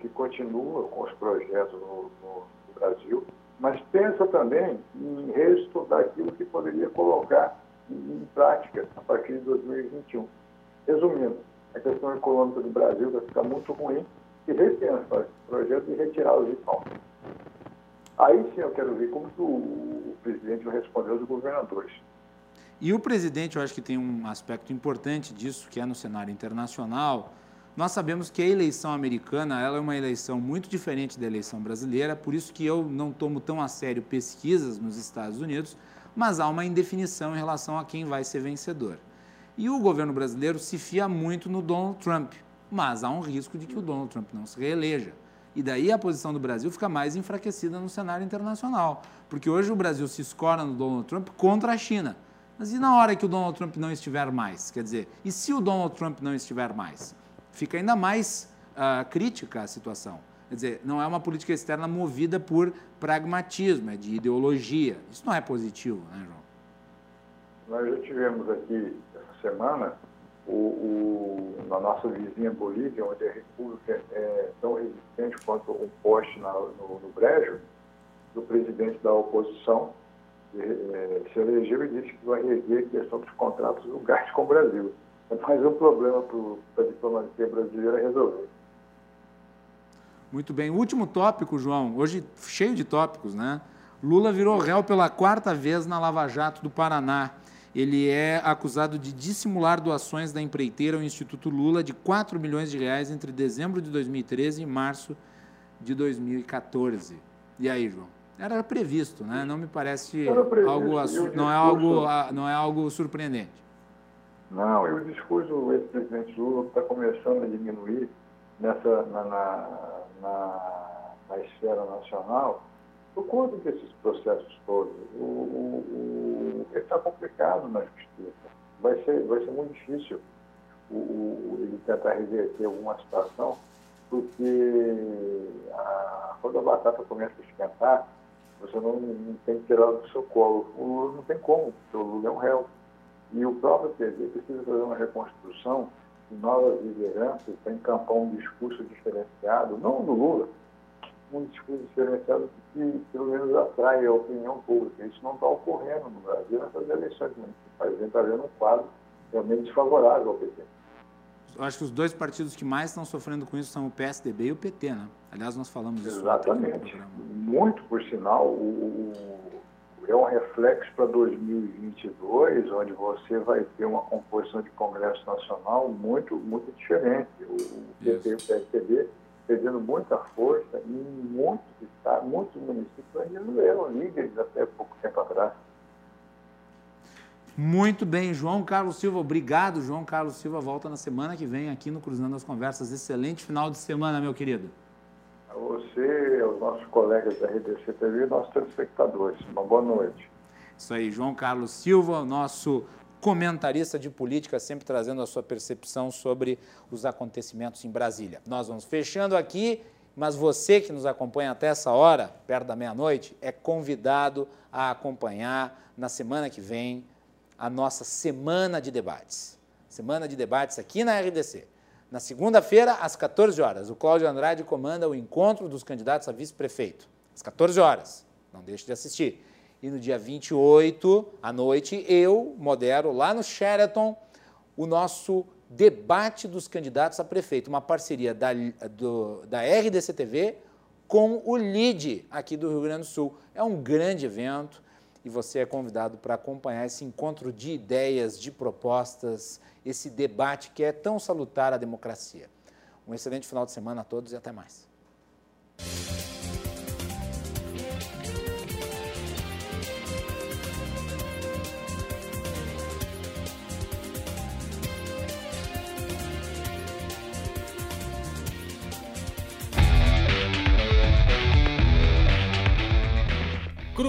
que continua com os projetos no, no, no Brasil, mas pensa também em reestudar aquilo que poderia colocar em, prática a partir de 2021. Resumindo, a questão econômica do Brasil vai ficar muito ruim e repensar esse projeto e retirá-los de pauta. Aí sim eu quero ver como o, o presidente vai responder aos governadores. E o presidente, eu acho que tem um aspecto importante disso, que é no cenário internacional. Nós sabemos que a eleição americana ela é uma eleição muito diferente da eleição brasileira, por isso que eu não tomo tão a sério pesquisas nos Estados Unidos, mas há uma indefinição em relação a quem vai ser vencedor. E o governo brasileiro se fia muito no Donald Trump, mas há um risco de que o Donald Trump não se reeleja. E daí a posição do Brasil fica mais enfraquecida no cenário internacional, porque hoje o Brasil se escora no Donald Trump contra a China. Mas e na hora que o Donald Trump não estiver mais? Quer dizer, e se o Donald Trump não estiver mais? Fica ainda mais uh, crítica a situação. Quer dizer, não é uma política externa movida por pragmatismo, é de ideologia. Isso não é positivo, né, João? Nós já tivemos aqui essa semana o, o, na nossa vizinha Bolívia, onde a República é tão resistente quanto um poste na, no, no brejo, do presidente da oposição, eh, se elegeu e disse que vai rever a questão dos contratos do gás com o Brasil. É mais um problema para a diplomacia brasileira resolver. Muito bem. Último tópico, João. Hoje cheio de tópicos, né? Lula virou réu pela quarta vez na Lava Jato do Paraná. Ele é acusado de dissimular doações da empreiteira ao Instituto Lula de 4 milhões de reais entre dezembro de 2013 e março de 2014. E aí, João? Era previsto, né? Não me parece algo não é algo não é algo surpreendente. Não, e o discurso do ex-presidente Lula está começando a diminuir nessa na, na, na, na esfera nacional conta desses processos todos. O, o, o está complicado na justiça. Vai ser, vai ser muito difícil o, o, ele tentar reverter alguma situação, porque a, quando a batata começa a esquentar, você não, não tem que tirar do seu colo. O Lula não tem como, porque o Lula é um réu. E o próprio PT precisa fazer uma reconstrução de novas lideranças para encampar um discurso diferenciado, não do Lula, um discurso diferenciado que pelo menos atrai a opinião pública. Isso não está ocorrendo no Brasil nessas eleições municipais. A gente está vendo um quadro realmente desfavorável ao PT. Eu acho que os dois partidos que mais estão sofrendo com isso são o PSDB e o PT, né? Aliás, nós falamos disso. Exatamente. Muito, por sinal, o, é um reflexo para 2022, onde você vai ter uma composição de Congresso Nacional muito, muito diferente. O PT e o PSDB perdendo muita força e muitos estados, muitos municípios ainda não eram líderes até pouco tempo atrás. Muito bem, João Carlos Silva, obrigado. João Carlos Silva volta na semana que vem aqui no Cruzando as Conversas. Excelente final de semana, meu querido. A você, aos nossos colegas da RDC TV e nossos telespectadores. Uma boa noite. Isso aí, João Carlos Silva, nosso comentarista de política, sempre trazendo a sua percepção sobre os acontecimentos em Brasília. Nós vamos fechando aqui, mas você que nos acompanha até essa hora, perto da meia-noite, é convidado a acompanhar na semana que vem a nossa semana de debates. Semana de debates aqui na RDC. Na segunda-feira, às 14 horas, o Cláudio Andrade comanda o encontro dos candidatos a vice-prefeito. Às 14 horas. Não deixe de assistir. E no dia 28, à noite, eu modero lá no Sheraton o nosso debate dos candidatos a prefeito, uma parceria da, do, da RDC TV com o LIDE aqui do Rio Grande do Sul. É um grande evento e você é convidado para acompanhar esse encontro de ideias, de propostas, esse debate que é tão salutar à democracia. Um excelente final de semana a todos e até mais.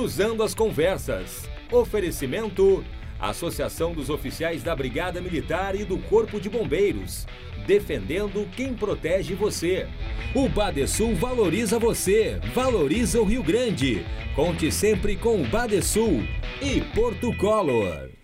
Cruzando as Conversas. Oferecimento: Associação dos Oficiais da Brigada Militar e do Corpo de Bombeiros. Defendendo quem protege você. O Badesul valoriza você, valoriza o Rio Grande. Conte sempre com o Badesul e Porto Color.